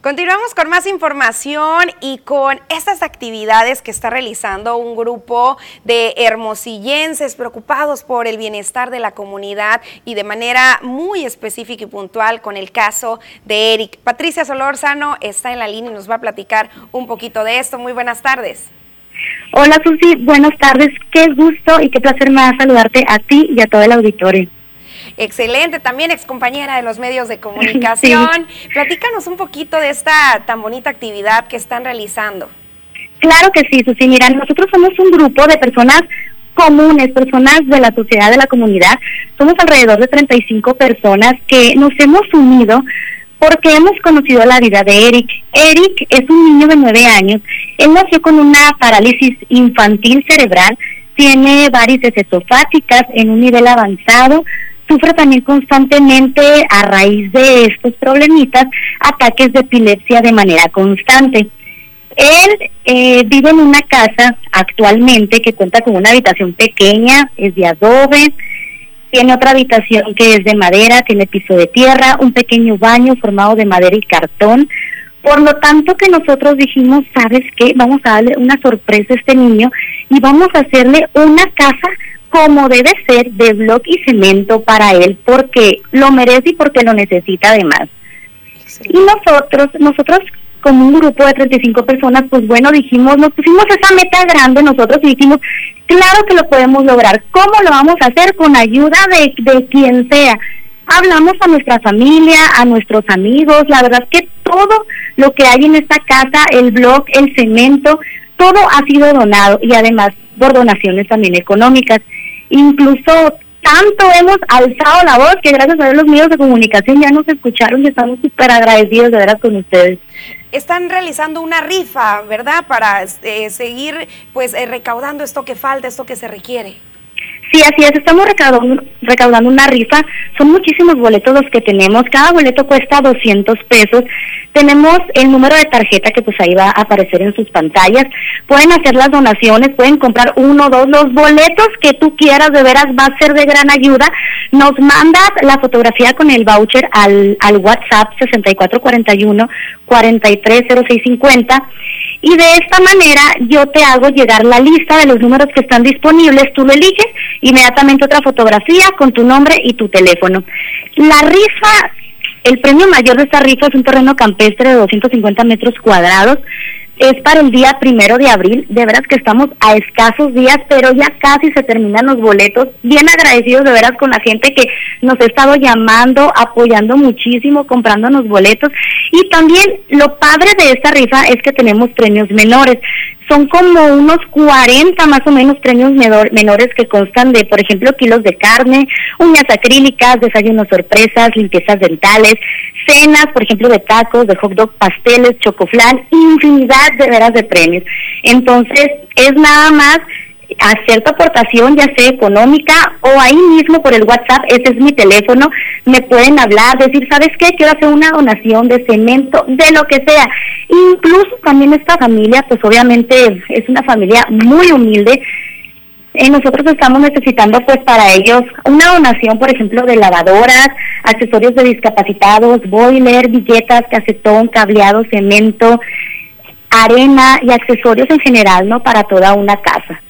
Continuamos con más información y con estas actividades que está realizando un grupo de hermosillenses preocupados por el bienestar de la comunidad y de manera muy específica y puntual con el caso de Eric. Patricia Solórzano está en la línea y nos va a platicar un poquito de esto. Muy buenas tardes. Hola Susi, buenas tardes. Qué gusto y qué placer me da saludarte a ti y a todo el auditorio excelente, también ex compañera de los medios de [laughs] comunicación. Platícanos un poquito de esta tan bonita actividad que están realizando. Claro que sí, Susi. Mira, nosotros somos un grupo de personas comunes, personas de la sociedad, de la comunidad. Somos alrededor de 35 personas que nos hemos unido porque hemos conocido la vida de Eric. Eric es un niño de 9 años. Él nació con una parálisis infantil cerebral, tiene varices esofágicas en un nivel avanzado, sufre también constantemente a raíz de estos problemitas ataques de epilepsia de manera constante. Él eh, vive en una casa actualmente que cuenta con una habitación pequeña, es de adobe, tiene otra habitación que es de madera, tiene piso de tierra, un pequeño baño formado de madera y cartón. Por lo tanto que nosotros dijimos, ¿sabes qué? Vamos a darle una sorpresa a este niño y vamos a hacerle una casa como debe ser de bloque y cemento para él porque lo merece y porque lo necesita además. Y nosotros, nosotros como un grupo de 35 personas, pues bueno, dijimos, nos pusimos esa meta grande nosotros y dijimos, claro que lo podemos lograr. ¿Cómo lo vamos a hacer? Con ayuda de, de quien sea. Hablamos a nuestra familia, a nuestros amigos, la verdad es que todo lo que hay en esta casa, el blog, el cemento, todo ha sido donado y además por donaciones también económicas. Incluso tanto hemos alzado la voz que gracias a los medios de comunicación ya nos escucharon y estamos súper agradecidos de veras con ustedes. Están realizando una rifa, ¿verdad? Para eh, seguir pues eh, recaudando esto que falta, esto que se requiere. Sí, así es, estamos recaudando, una rifa, son muchísimos boletos los que tenemos, cada boleto cuesta 200 pesos, tenemos el número de tarjeta que pues ahí va a aparecer en sus pantallas, pueden hacer las donaciones, pueden comprar uno, dos, los boletos que tú quieras, de veras va a ser de gran ayuda, nos mandas la fotografía con el voucher al, al WhatsApp 6441 430650 y de esta manera yo te hago llegar la lista de los números que están disponibles, tú lo eliges, inmediatamente otra fotografía con tu nombre y tu teléfono. La rifa, el premio mayor de esta rifa es un terreno campestre de 250 metros cuadrados, es para el día primero de abril. De veras que estamos a escasos días, pero ya casi se terminan los boletos. Bien agradecidos de veras con la gente que nos ha estado llamando, apoyando muchísimo, comprándonos boletos. Y también lo padre de esta rifa es que tenemos premios menores son como unos 40 más o menos premios menores que constan de, por ejemplo, kilos de carne, uñas acrílicas, desayunos sorpresas, limpiezas dentales, cenas, por ejemplo, de tacos, de hot dog, pasteles, chocoflan, infinidad de veras de premios. Entonces, es nada más hacer tu aportación, ya sea económica o ahí mismo por el WhatsApp, ese es mi teléfono, me pueden hablar, decir, ¿sabes qué? Quiero hacer una donación de cemento, de lo que sea. Incluso también esta familia, pues obviamente es una familia muy humilde. Eh, nosotros estamos necesitando pues para ellos una donación, por ejemplo, de lavadoras, accesorios de discapacitados, boiler, billetas, casetón, cableado, cemento, arena y accesorios en general, ¿no? Para toda una casa.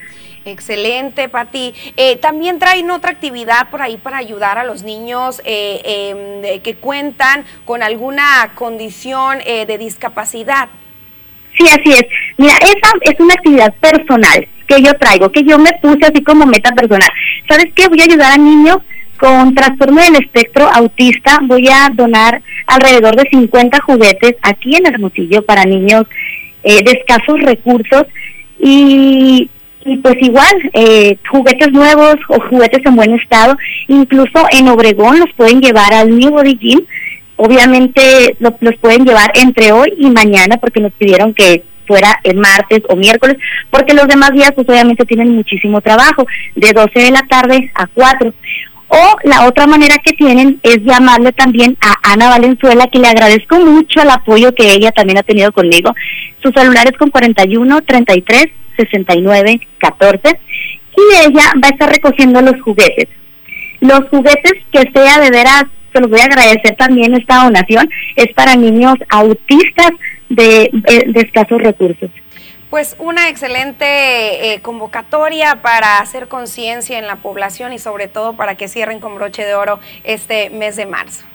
Excelente, Pati. Eh, también traen otra actividad por ahí para ayudar a los niños eh, em, que cuentan con alguna condición eh, de discapacidad. Sí, así es. Mira, esa es una actividad personal que yo traigo, que yo me puse así como meta personal. ¿Sabes qué? Voy a ayudar a niños con trastorno del espectro autista. Voy a donar alrededor de 50 juguetes aquí en Hermosillo para niños de escasos recursos. Y y pues igual, eh, juguetes nuevos o juguetes en buen estado, incluso en Obregón los pueden llevar al New Body Gym, obviamente los pueden llevar entre hoy y mañana porque nos pidieron que fuera el martes o miércoles, porque los demás días pues obviamente tienen muchísimo trabajo, de 12 de la tarde a 4. O la otra manera que tienen es llamarle también a Ana Valenzuela, que le agradezco mucho el apoyo que ella también ha tenido conmigo. Su celular es con 41 33 69 14 y ella va a estar recogiendo los juguetes. Los juguetes que sea de veras, se los voy a agradecer también esta donación, es para niños autistas de, eh, de escasos recursos. Pues una excelente eh, convocatoria para hacer conciencia en la población y sobre todo para que cierren con broche de oro este mes de marzo.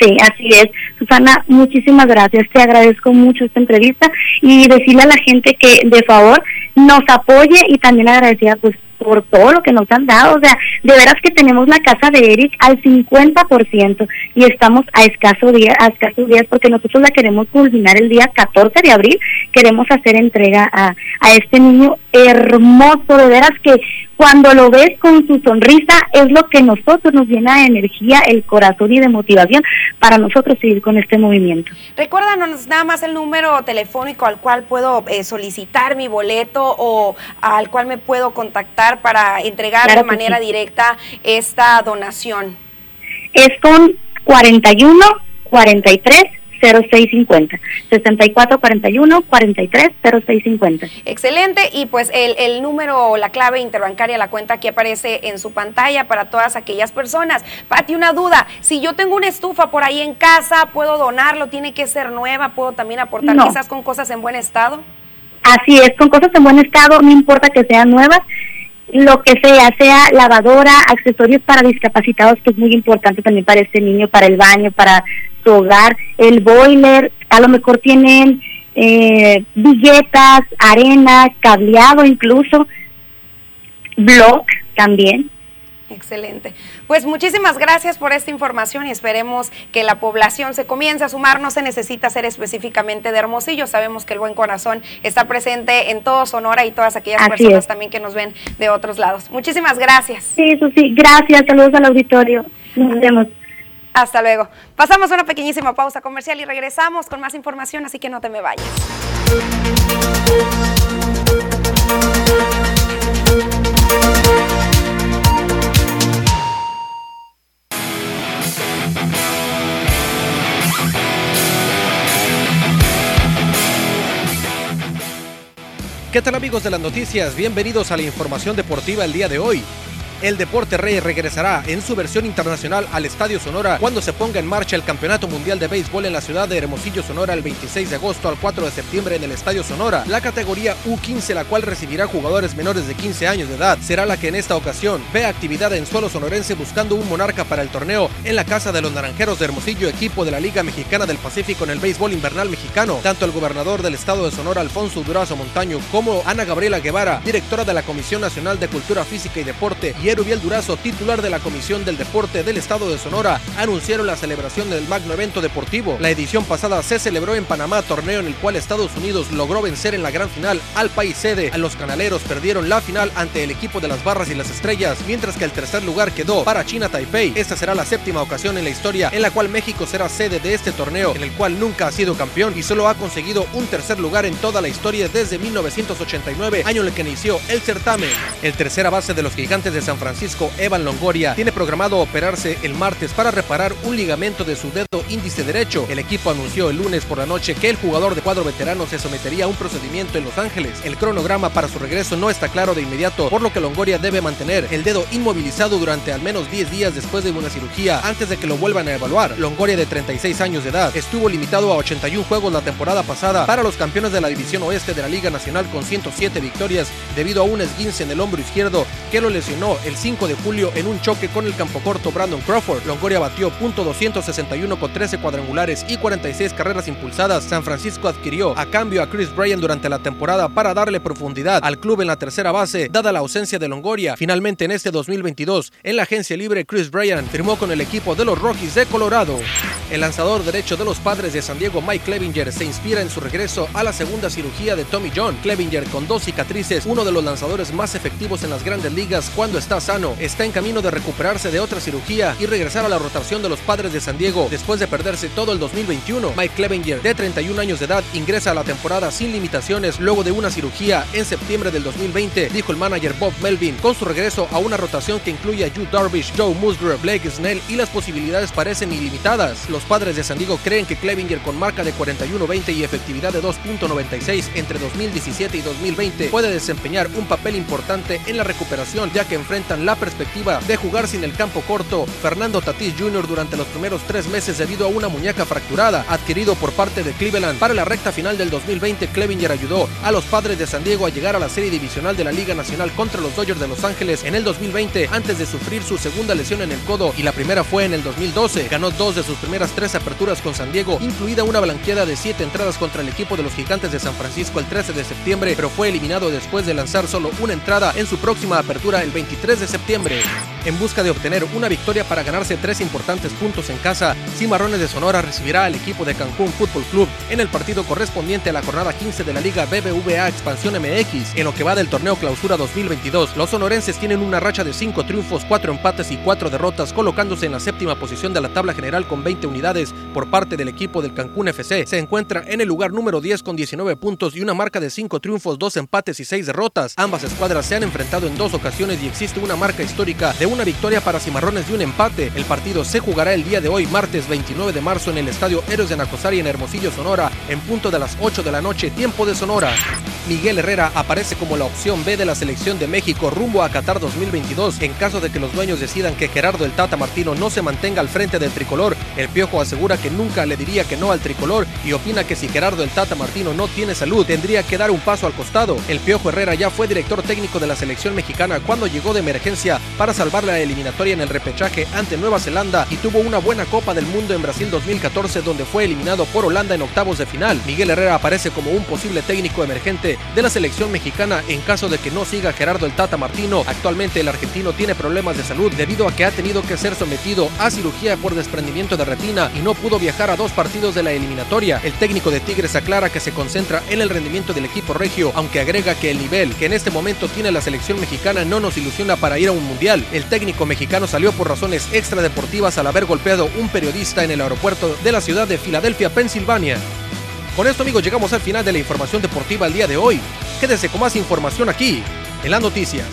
Sí, así es. Susana, muchísimas gracias. Te agradezco mucho esta entrevista y decirle a la gente que de favor nos apoye y también agradecida pues por todo lo que nos han dado. O sea, de veras que tenemos la casa de Eric al 50% y estamos a escaso día, a escasos días porque nosotros la queremos culminar el día 14 de abril. Queremos hacer entrega a, a este niño hermoso, de veras que cuando lo ves con su sonrisa es lo que nosotros nos llena de energía, el corazón y de motivación para nosotros seguir con este movimiento. Recuérdanos nada más el número telefónico al cual puedo eh, solicitar mi boleto o al cual me puedo contactar para entregar de manera directa esta donación. Es con 41 43 0650. 6441 43 0650. Excelente. Y pues el, el número o la clave interbancaria, la cuenta que aparece en su pantalla para todas aquellas personas. Pati, una duda. Si yo tengo una estufa por ahí en casa, ¿puedo donarlo? ¿Tiene que ser nueva? ¿Puedo también aportar quizás con cosas en buen estado? Así es, con cosas en buen estado, no importa que sean nuevas lo que sea, sea lavadora, accesorios para discapacitados, que es muy importante también para este niño, para el baño, para su hogar, el boiler, a lo mejor tienen eh, billetas, arena, cableado incluso, block también. Excelente. Pues muchísimas gracias por esta información y esperemos que la población se comience a sumar. No se necesita ser específicamente de Hermosillo. Sabemos que el buen corazón está presente en todo Sonora y todas aquellas personas también que nos ven de otros lados. Muchísimas gracias. Sí, eso sí. Gracias. Saludos al auditorio. Nos vemos. Hasta luego. Pasamos una pequeñísima pausa comercial y regresamos con más información, así que no te me vayas. ¿Qué tal amigos de las noticias? Bienvenidos a la información deportiva el día de hoy. El Deporte Rey regresará en su versión internacional al Estadio Sonora cuando se ponga en marcha el Campeonato Mundial de Béisbol en la ciudad de Hermosillo, Sonora, el 26 de agosto al 4 de septiembre en el Estadio Sonora. La categoría U15, la cual recibirá jugadores menores de 15 años de edad, será la que en esta ocasión ve actividad en suelo sonorense buscando un monarca para el torneo en la Casa de los Naranjeros de Hermosillo, equipo de la Liga Mexicana del Pacífico en el béisbol invernal mexicano. Tanto el gobernador del estado de Sonora, Alfonso Durazo Montaño, como Ana Gabriela Guevara, directora de la Comisión Nacional de Cultura Física y Deporte, y Erubiel Durazo, titular de la Comisión del Deporte del Estado de Sonora, anunciaron la celebración del magno evento deportivo. La edición pasada se celebró en Panamá, torneo en el cual Estados Unidos logró vencer en la gran final al país sede. Los canaleros perdieron la final ante el equipo de las Barras y las Estrellas, mientras que el tercer lugar quedó para China Taipei. Esta será la séptima ocasión en la historia en la cual México será sede de este torneo, en el cual nunca ha sido campeón y solo ha conseguido un tercer lugar en toda la historia desde 1989, año en el que inició el certamen. El tercera base de los gigantes de San Francisco, Evan Longoria, tiene programado operarse el martes para reparar un ligamento de su dedo índice derecho. El equipo anunció el lunes por la noche que el jugador de cuadro veterano se sometería a un procedimiento en Los Ángeles. El cronograma para su regreso no está claro de inmediato, por lo que Longoria debe mantener el dedo inmovilizado durante al menos 10 días después de una cirugía antes de que lo vuelvan a evaluar. Longoria de 36 años de edad estuvo limitado a 81 juegos la temporada pasada para los campeones de la División Oeste de la Liga Nacional con 107 victorias debido a un esguince en el hombro izquierdo que lo lesionó el 5 de julio en un choque con el campo corto Brandon Crawford. Longoria batió .261 con 13 cuadrangulares y 46 carreras impulsadas. San Francisco adquirió a cambio a Chris Bryan durante la temporada para darle profundidad al club en la tercera base, dada la ausencia de Longoria. Finalmente en este 2022, en la agencia libre Chris Bryan firmó con el equipo de los Rockies de Colorado. El lanzador derecho de los padres de San Diego, Mike Clevinger, se inspira en su regreso a la segunda cirugía de Tommy John. Clevinger, con dos cicatrices, uno de los lanzadores más efectivos en las grandes ligas cuando está sano, está en camino de recuperarse de otra cirugía y regresar a la rotación de los padres de San Diego después de perderse todo el 2021. Mike Clevinger, de 31 años de edad, ingresa a la temporada sin limitaciones luego de una cirugía en septiembre del 2020, dijo el manager Bob Melvin, con su regreso a una rotación que incluye a Darvish, Joe Musgrove, Blake Snell y las posibilidades parecen ilimitadas. Los padres de San Diego creen que Clevinger con marca de 41-20 y efectividad de 2.96 entre 2017 y 2020 puede desempeñar un papel importante en la recuperación ya que la perspectiva de jugar sin el campo corto. Fernando Tatis Jr. durante los primeros tres meses debido a una muñeca fracturada adquirido por parte de Cleveland. Para la recta final del 2020, Clevinger ayudó a los padres de San Diego a llegar a la serie divisional de la Liga Nacional contra los Dodgers de Los Ángeles en el 2020 antes de sufrir su segunda lesión en el codo y la primera fue en el 2012. Ganó dos de sus primeras tres aperturas con San Diego, incluida una blanqueada de siete entradas contra el equipo de los Gigantes de San Francisco el 13 de septiembre, pero fue eliminado después de lanzar solo una entrada en su próxima apertura el 23 de septiembre. En busca de obtener una victoria para ganarse tres importantes puntos en casa, Cimarrones de Sonora recibirá al equipo de Cancún Fútbol Club en el partido correspondiente a la jornada 15 de la Liga BBVA Expansión MX. En lo que va del torneo Clausura 2022, los sonorenses tienen una racha de 5 triunfos, 4 empates y 4 derrotas, colocándose en la séptima posición de la tabla general con 20 unidades por parte del equipo del Cancún FC. Se encuentra en el lugar número 10 con 19 puntos y una marca de 5 triunfos, 2 empates y 6 derrotas. Ambas escuadras se han enfrentado en dos ocasiones y existe una marca histórica de una victoria para Cimarrones y un empate. El partido se jugará el día de hoy, martes 29 de marzo, en el Estadio Héroes de Nacosari en Hermosillo, Sonora, en punto de las 8 de la noche, tiempo de Sonora. Miguel Herrera aparece como la opción B de la selección de México rumbo a Qatar 2022. En caso de que los dueños decidan que Gerardo el Tata Martino no se mantenga al frente del tricolor, el Piojo asegura que nunca le diría que no al tricolor y opina que si Gerardo el Tata Martino no tiene salud, tendría que dar un paso al costado. El Piojo Herrera ya fue director técnico de la selección mexicana cuando llegó de emergencia para salvar la eliminatoria en el repechaje ante Nueva Zelanda y tuvo una buena Copa del Mundo en Brasil 2014 donde fue eliminado por Holanda en octavos de final. Miguel Herrera aparece como un posible técnico emergente de la selección mexicana en caso de que no siga Gerardo el Tata Martino. Actualmente el argentino tiene problemas de salud debido a que ha tenido que ser sometido a cirugía por desprendimiento de retina y no pudo viajar a dos partidos de la eliminatoria. El técnico de Tigres aclara que se concentra en el rendimiento del equipo regio, aunque agrega que el nivel que en este momento tiene la selección mexicana no nos ilusiona para ir a un mundial. El técnico mexicano salió por razones extradeportivas al haber golpeado un periodista en el aeropuerto de la ciudad de Filadelfia, Pensilvania. Con esto amigos llegamos al final de la información deportiva el día de hoy. Quédese con más información aquí, en las noticias.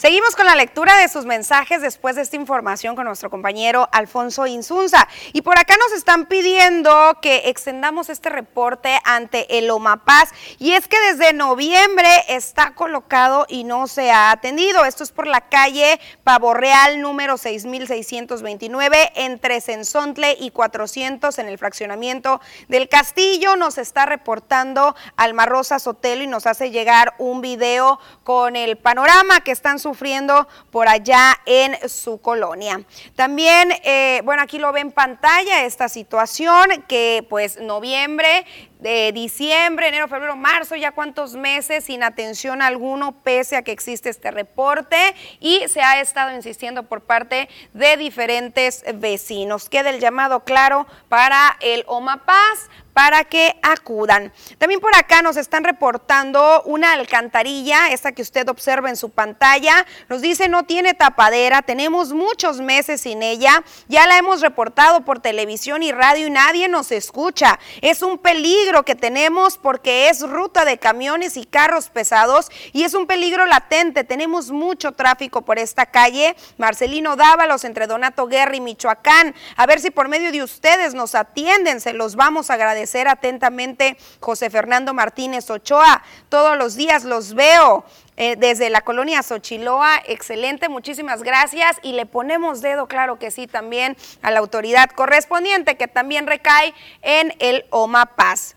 Seguimos con la lectura de sus mensajes después de esta información con nuestro compañero Alfonso Insunza. Y por acá nos están pidiendo que extendamos este reporte ante el OMAPAS. Y es que desde noviembre está colocado y no se ha atendido. Esto es por la calle Pavorreal número 6629 entre Sensontle y 400 en el fraccionamiento del Castillo. Nos está reportando Alma Rosa Sotelo y nos hace llegar un video con el panorama que están sufriendo por allá en su colonia. También, eh, bueno, aquí lo ve en pantalla esta situación que pues noviembre de diciembre, enero, febrero, marzo, ya cuántos meses sin atención alguno, pese a que existe este reporte y se ha estado insistiendo por parte de diferentes vecinos. Queda el llamado claro para el OMAPAS para que acudan. También por acá nos están reportando una alcantarilla, esta que usted observa en su pantalla. Nos dice no tiene tapadera, tenemos muchos meses sin ella, ya la hemos reportado por televisión y radio y nadie nos escucha. Es un peligro que tenemos porque es ruta de camiones y carros pesados y es un peligro latente. Tenemos mucho tráfico por esta calle. Marcelino Dávalos entre Donato Guerra y Michoacán. A ver si por medio de ustedes nos atienden, se los vamos a agradecer atentamente José Fernando Martínez Ochoa. Todos los días los veo. Eh, desde la colonia Xochiloa, excelente, muchísimas gracias y le ponemos dedo, claro que sí, también a la autoridad correspondiente que también recae en el OMA Paz.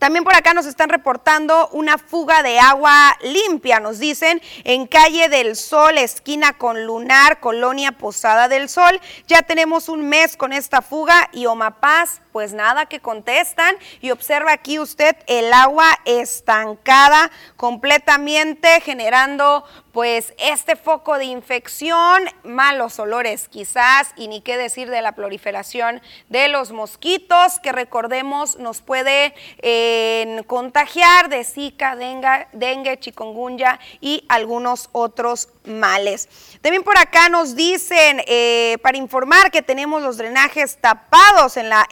También por acá nos están reportando una fuga de agua limpia, nos dicen, en calle del Sol, esquina con Lunar, colonia Posada del Sol. Ya tenemos un mes con esta fuga y Omapaz, pues nada que contestan. Y observa aquí usted el agua estancada completamente, generando pues este foco de infección, malos olores quizás, y ni qué decir de la proliferación de los mosquitos, que recordemos nos puede eh, contagiar de Zika, dengue, dengue, chikungunya y algunos otros males. También por acá nos dicen, eh, para informar que tenemos los drenajes tapados en la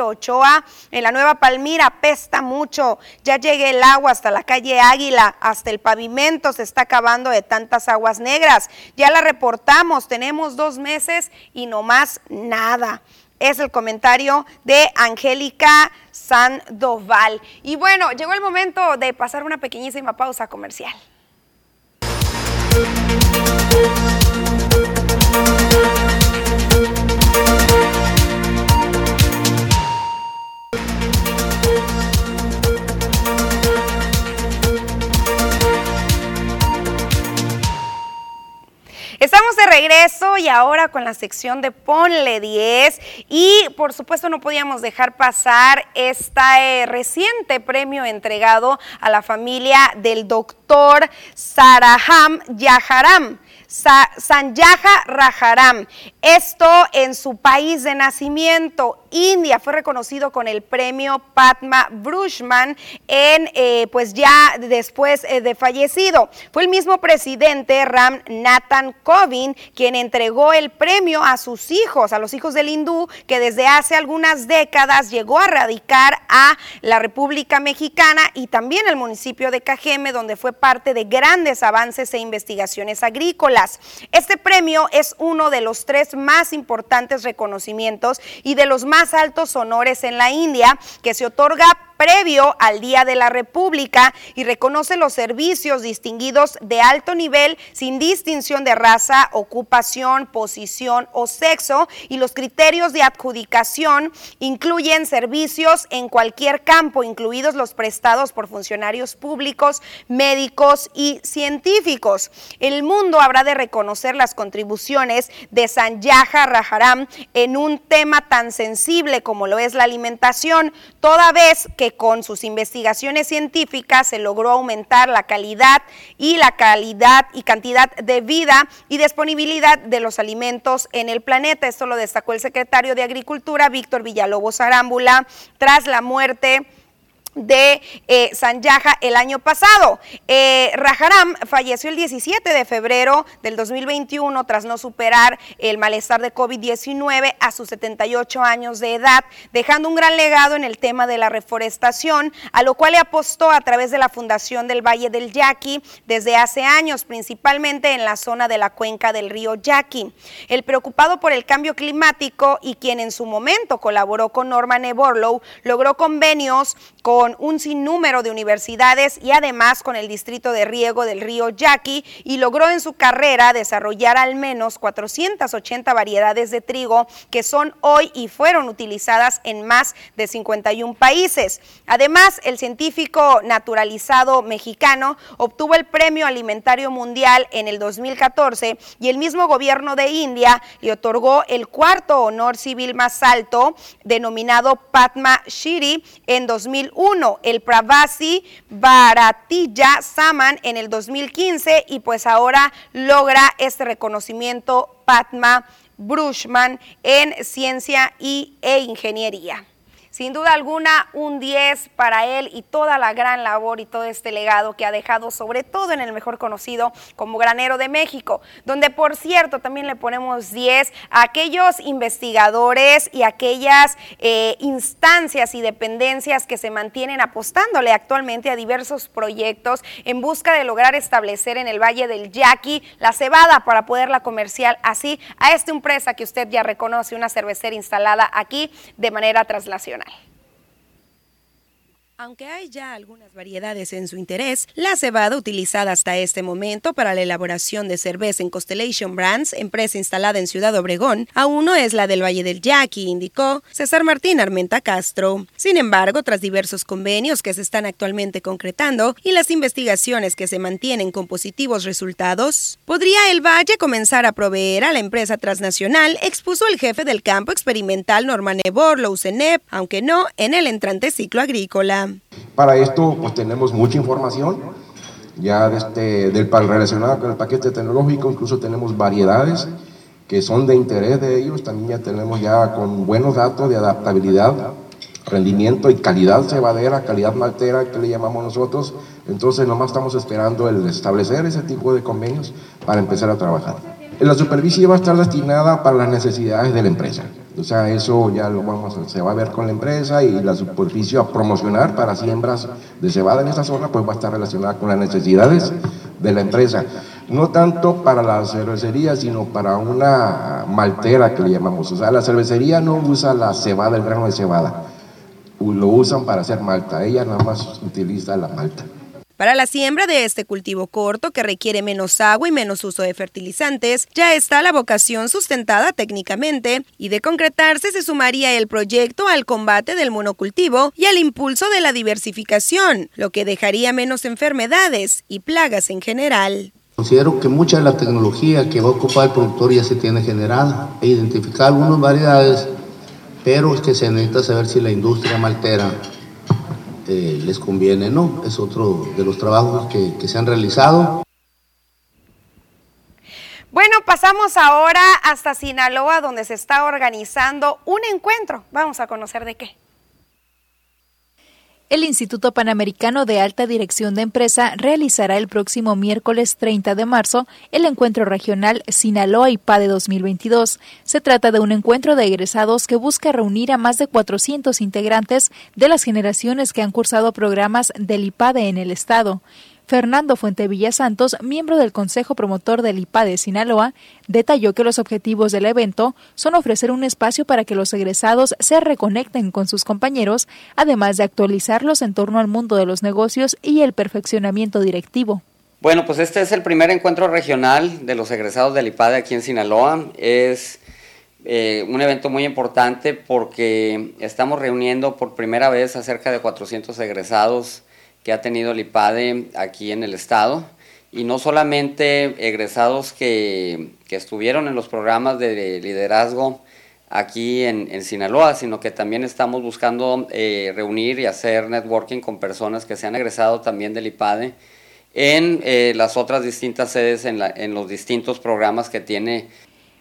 Ochoa, en la Nueva Palmira, pesta mucho, ya llegue el agua hasta la calle Águila, hasta el pavimento se está acabando de tantas aguas negras. Ya la reportamos, tenemos dos meses y no más nada es el comentario de Angélica Sandoval. Y bueno, llegó el momento de pasar una pequeñísima pausa comercial. Estamos de regreso y ahora con la sección de Ponle 10 y por supuesto no podíamos dejar pasar este reciente premio entregado a la familia del doctor Saraham Yaharam. Sanyaja Rajaram. Esto en su país de nacimiento, India, fue reconocido con el premio Padma Brushman en, eh, pues ya después eh, de fallecido. Fue el mismo presidente Ram Nathan Kovind quien entregó el premio a sus hijos, a los hijos del hindú, que desde hace algunas décadas llegó a radicar a la República Mexicana y también el municipio de Cajeme, donde fue parte de grandes avances e investigaciones agrícolas. Este premio es uno de los tres más importantes reconocimientos y de los más altos honores en la India que se otorga previo al Día de la República y reconoce los servicios distinguidos de alto nivel sin distinción de raza, ocupación, posición o sexo y los criterios de adjudicación incluyen servicios en cualquier campo, incluidos los prestados por funcionarios públicos, médicos y científicos. El mundo habrá de reconocer las contribuciones de Sanyaja Rajaram en un tema tan sensible como lo es la alimentación, toda vez que con sus investigaciones científicas se logró aumentar la calidad y la calidad y cantidad de vida y disponibilidad de los alimentos en el planeta. Esto lo destacó el secretario de Agricultura, Víctor Villalobos Arámbula, tras la muerte de eh, Sanjaja el año pasado. Eh, Rajaram falleció el 17 de febrero del 2021 tras no superar el malestar de COVID-19 a sus 78 años de edad, dejando un gran legado en el tema de la reforestación, a lo cual le apostó a través de la Fundación del Valle del Yaqui desde hace años, principalmente en la zona de la cuenca del río Yaqui. El preocupado por el cambio climático y quien en su momento colaboró con Norman Eborlow, logró convenios con un sinnúmero de universidades y además con el distrito de riego del río Yaqui y logró en su carrera desarrollar al menos 480 variedades de trigo que son hoy y fueron utilizadas en más de 51 países. Además, el científico naturalizado mexicano obtuvo el Premio Alimentario Mundial en el 2014 y el mismo gobierno de India le otorgó el cuarto honor civil más alto denominado Padma Shri en 2001 el Pravasi Bharatija Saman en el 2015 y pues ahora logra este reconocimiento Padma Brushman en ciencia y, e ingeniería. Sin duda alguna, un 10 para él y toda la gran labor y todo este legado que ha dejado, sobre todo en el mejor conocido como Granero de México, donde por cierto también le ponemos 10 a aquellos investigadores y aquellas eh, instancias y dependencias que se mantienen apostándole actualmente a diversos proyectos en busca de lograr establecer en el Valle del Yaqui la cebada para poderla comercial así a esta empresa que usted ya reconoce, una cervecera instalada aquí de manera traslacional. Aunque hay ya algunas variedades en su interés, la cebada utilizada hasta este momento para la elaboración de cerveza en Constellation Brands, empresa instalada en Ciudad Obregón, aún no es la del Valle del Yaqui, indicó César Martín Armenta Castro. Sin embargo, tras diversos convenios que se están actualmente concretando y las investigaciones que se mantienen con positivos resultados, podría el Valle comenzar a proveer a la empresa transnacional, expuso el jefe del campo experimental Norman Eborlo Ucenep, aunque no en el entrante ciclo agrícola. Para esto, pues tenemos mucha información, ya este, del, relacionado con el paquete tecnológico, incluso tenemos variedades que son de interés de ellos, también ya tenemos ya con buenos datos de adaptabilidad, rendimiento y calidad cebadera, calidad maltera que le llamamos nosotros, entonces nomás estamos esperando el establecer ese tipo de convenios para empezar a trabajar. La superficie va a estar destinada para las necesidades de la empresa. O sea, eso ya lo vamos a, se va a ver con la empresa y la superficie a promocionar para siembras de cebada en esta zona, pues va a estar relacionada con las necesidades de la empresa. No tanto para la cervecería, sino para una maltera que le llamamos. O sea, la cervecería no usa la cebada, el grano de cebada. Lo usan para hacer malta. Ella nada más utiliza la malta. Para la siembra de este cultivo corto que requiere menos agua y menos uso de fertilizantes, ya está la vocación sustentada técnicamente y de concretarse se sumaría el proyecto al combate del monocultivo y al impulso de la diversificación, lo que dejaría menos enfermedades y plagas en general. Considero que mucha de la tecnología que va a ocupar el productor ya se tiene generada e identificar algunas variedades, pero es que se necesita saber si la industria maltera eh, les conviene, ¿no? Es otro de los trabajos que, que se han realizado. Bueno, pasamos ahora hasta Sinaloa, donde se está organizando un encuentro. Vamos a conocer de qué. El Instituto Panamericano de Alta Dirección de Empresa realizará el próximo miércoles 30 de marzo el encuentro regional Sinaloa IPADE 2022. Se trata de un encuentro de egresados que busca reunir a más de 400 integrantes de las generaciones que han cursado programas del IPADE en el estado. Fernando Fuentevilla Santos, miembro del Consejo Promotor del IPA de Sinaloa, detalló que los objetivos del evento son ofrecer un espacio para que los egresados se reconecten con sus compañeros, además de actualizarlos en torno al mundo de los negocios y el perfeccionamiento directivo. Bueno, pues este es el primer encuentro regional de los egresados del IPADE aquí en Sinaloa. Es eh, un evento muy importante porque estamos reuniendo por primera vez a cerca de 400 egresados que ha tenido el IPADE aquí en el estado. Y no solamente egresados que, estuvieron en los programas de liderazgo aquí en, Sinaloa, sino que también estamos buscando eh, reunir y hacer networking con personas que se han egresado también del IPADE en eh, las otras distintas sedes, en, en los distintos programas que tiene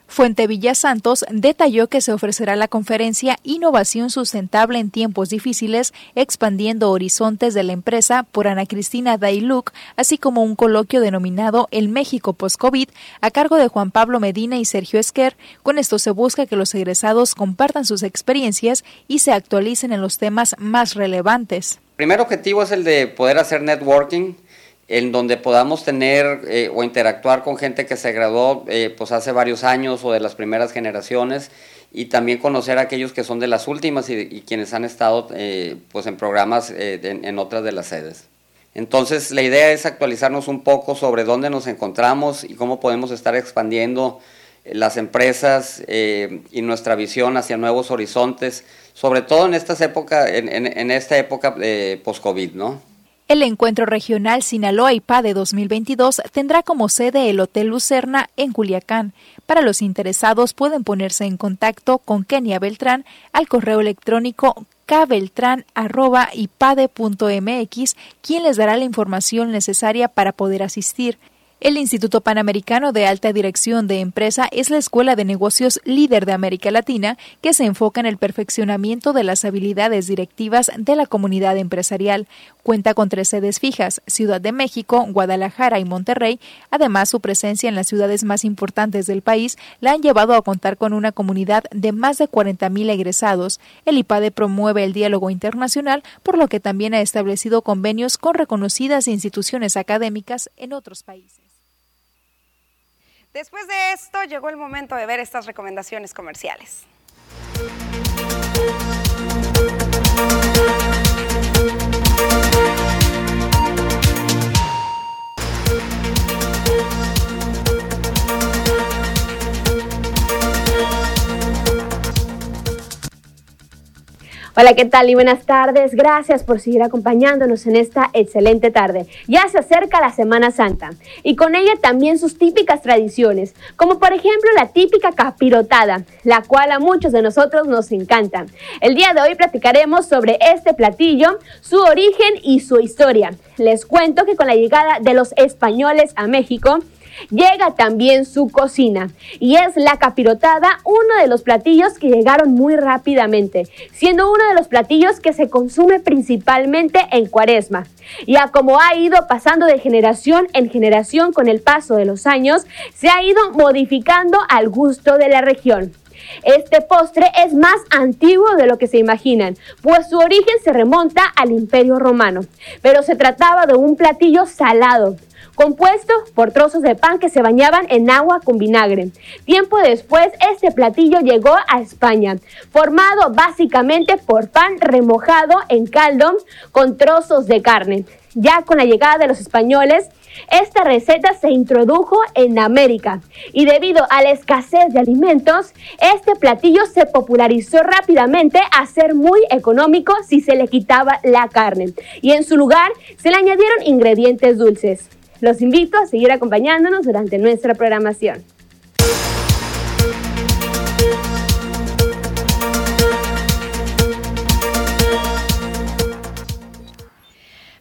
Fuente Villa Santos detalló que se ofrecerá la conferencia Innovación Sustentable en Tiempos Difíciles, expandiendo horizontes de la empresa por Ana Cristina Dailuk, así como un coloquio denominado El México Post-COVID a cargo de Juan Pablo Medina y Sergio Esquer. Con esto se busca que los egresados compartan sus experiencias y se actualicen en los temas más relevantes. El primer objetivo es el de poder hacer networking en donde podamos tener eh, o interactuar con gente que se graduó eh, pues hace varios años o de las primeras generaciones y también conocer a aquellos que son de las últimas y, quienes han estado eh, pues en programas en otras de las sedes. Entonces la idea es actualizarnos un poco sobre dónde nos encontramos y cómo podemos estar expandiendo las empresas y nuestra visión hacia nuevos horizontes, sobre todo en, estas época, en esta época post-COVID, ¿no? El encuentro regional Sinaloa de 2022 tendrá como sede el Hotel Lucerna en Culiacán. Para los interesados pueden ponerse en contacto con Kenia Beltrán al correo electrónico kbeltrán.ipade.mx, quien les dará la información necesaria para poder asistir. El Instituto Panamericano de Alta Dirección de Empresa es la escuela de negocios líder de América Latina que se enfoca en el perfeccionamiento de las habilidades directivas de la comunidad empresarial. Cuenta con tres sedes fijas, Ciudad de México, Guadalajara y Monterrey. Además, su presencia en las ciudades más importantes del país la han llevado a contar con una comunidad de más de 40.000 egresados. El IPADE promueve el diálogo internacional, por lo que también ha establecido convenios con reconocidas instituciones académicas en otros países. Después de esto llegó el momento de ver estas recomendaciones comerciales. Hola, ¿qué tal? Y buenas tardes. Gracias por seguir acompañándonos en esta excelente tarde. Ya se acerca la Semana Santa y con ella también sus típicas tradiciones, como por ejemplo la típica capirotada, la cual a muchos de nosotros nos encanta. El día de hoy platicaremos sobre este platillo, su origen y su historia. Les cuento que con la llegada de los españoles a México, llega también su cocina y es la capirotada, uno de los platillos que llegaron muy rápidamente, siendo uno de los platillos que se consume principalmente en cuaresma. Ya como ha ido pasando de generación en generación con el paso de los años, se ha ido modificando al gusto de la región. Este postre es más antiguo de lo que se imaginan, pues su origen se remonta al Imperio Romano, pero se trataba de un platillo salado, compuesto por trozos de pan que se bañaban en agua con vinagre. Tiempo después, este platillo llegó a España, formado básicamente por pan remojado en caldo con trozos de carne. Ya con la llegada de los españoles, esta receta se introdujo en América y debido a la escasez de alimentos, este platillo se popularizó rápidamente a ser muy económico si se le quitaba la carne y en su lugar se le añadieron ingredientes dulces. Los invito a seguir acompañándonos durante nuestra programación.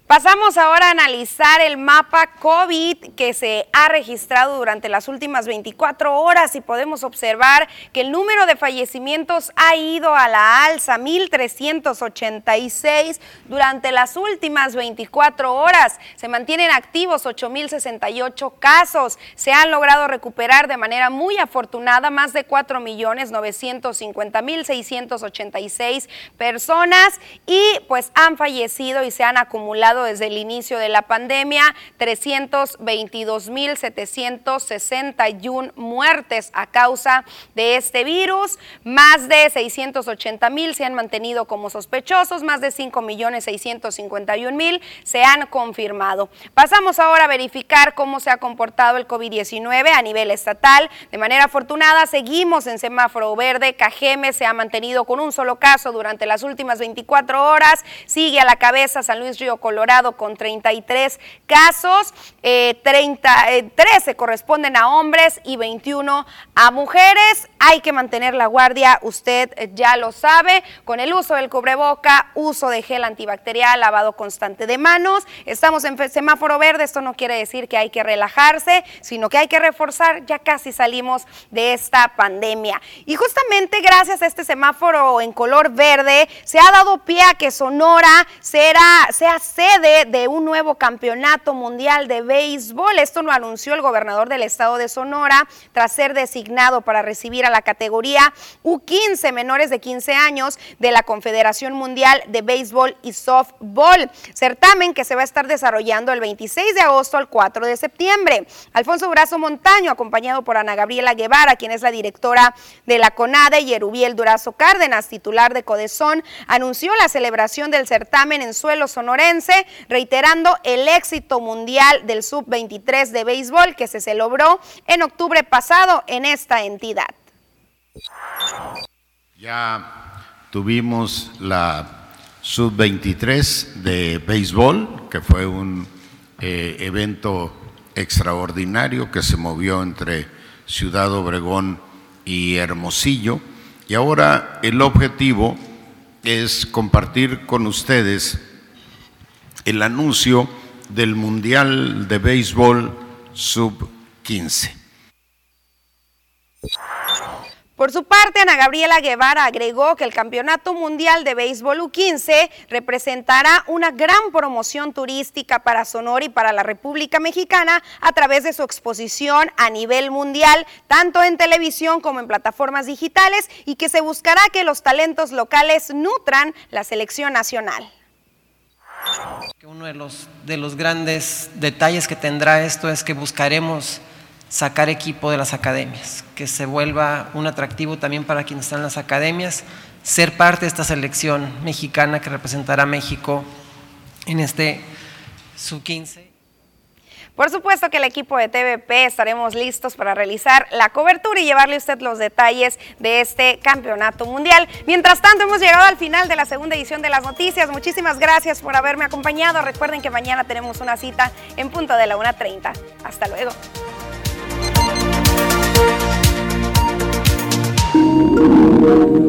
Pasamos ahora a analizar el mapa COVID que se ha registrado durante las últimas 24 horas y podemos observar que el número de fallecimientos ha ido a la alza, 1.386 durante las últimas 24 horas. Se mantienen activos 8.068 casos. Se han logrado recuperar de manera muy afortunada más de 4.950.686 personas y pues han fallecido y se han acumulado desde el inicio de la pandemia, 322.761 muertes a causa de este virus, más de 680.000 se han mantenido como sospechosos, más de 5.651.000 se han confirmado. Pasamos ahora a verificar cómo se ha comportado el COVID-19 a nivel estatal. De manera afortunada, seguimos en semáforo verde. Cajeme se ha mantenido con un solo caso durante las últimas 24 horas. Sigue a la cabeza San Luis Río Colorado con 33 casos, 30, eh, 13 eh, corresponden a hombres y 21 a mujeres. Hay que mantener la guardia, usted ya lo sabe, con el uso del cubreboca, uso de gel antibacterial, lavado constante de manos. Estamos en semáforo verde, esto no quiere decir que hay que relajarse, sino que hay que reforzar, ya casi salimos de esta pandemia. Y justamente gracias a este semáforo en color verde, se ha dado pie a que Sonora será, sea sede de un nuevo campeonato mundial de béisbol. Esto lo anunció el gobernador del estado de Sonora tras ser designado para recibir a la categoría U15 menores de 15 años de la Confederación Mundial de Béisbol y Softball, certamen que se va a estar desarrollando el 26 de agosto al 4 de septiembre. Alfonso Durazo Montaño, acompañado por Ana Gabriela Guevara, quien es la directora de la CONADE, y Erubiel Durazo Cárdenas, titular de Codezón, anunció la celebración del certamen en suelo sonorense, reiterando el éxito mundial del sub-23 de béisbol que se celebró en octubre pasado en esta entidad. Ya tuvimos la sub-23 de béisbol, que fue un eh, evento extraordinario que se movió entre Ciudad Obregón y Hermosillo. Y ahora el objetivo es compartir con ustedes el anuncio del Mundial de Béisbol Sub-15. Por su parte, Ana Gabriela Guevara agregó que el Campeonato Mundial de Béisbol U15 representará una gran promoción turística para Sonora y para la República Mexicana a través de su exposición a nivel mundial, tanto en televisión como en plataformas digitales, y que se buscará que los talentos locales nutran la selección nacional. Uno de los, de los grandes detalles que tendrá esto es que buscaremos sacar equipo de las academias, que se vuelva un atractivo también para quienes están en las academias, ser parte de esta selección mexicana que representará a México en este sub-15. Por supuesto que el equipo de TVP estaremos listos para realizar la cobertura y llevarle a usted los detalles de este campeonato mundial. Mientras tanto, hemos llegado al final de la segunda edición de las noticias. Muchísimas gracias por haberme acompañado. Recuerden que mañana tenemos una cita en punto de la 1.30. Hasta luego. Thank you.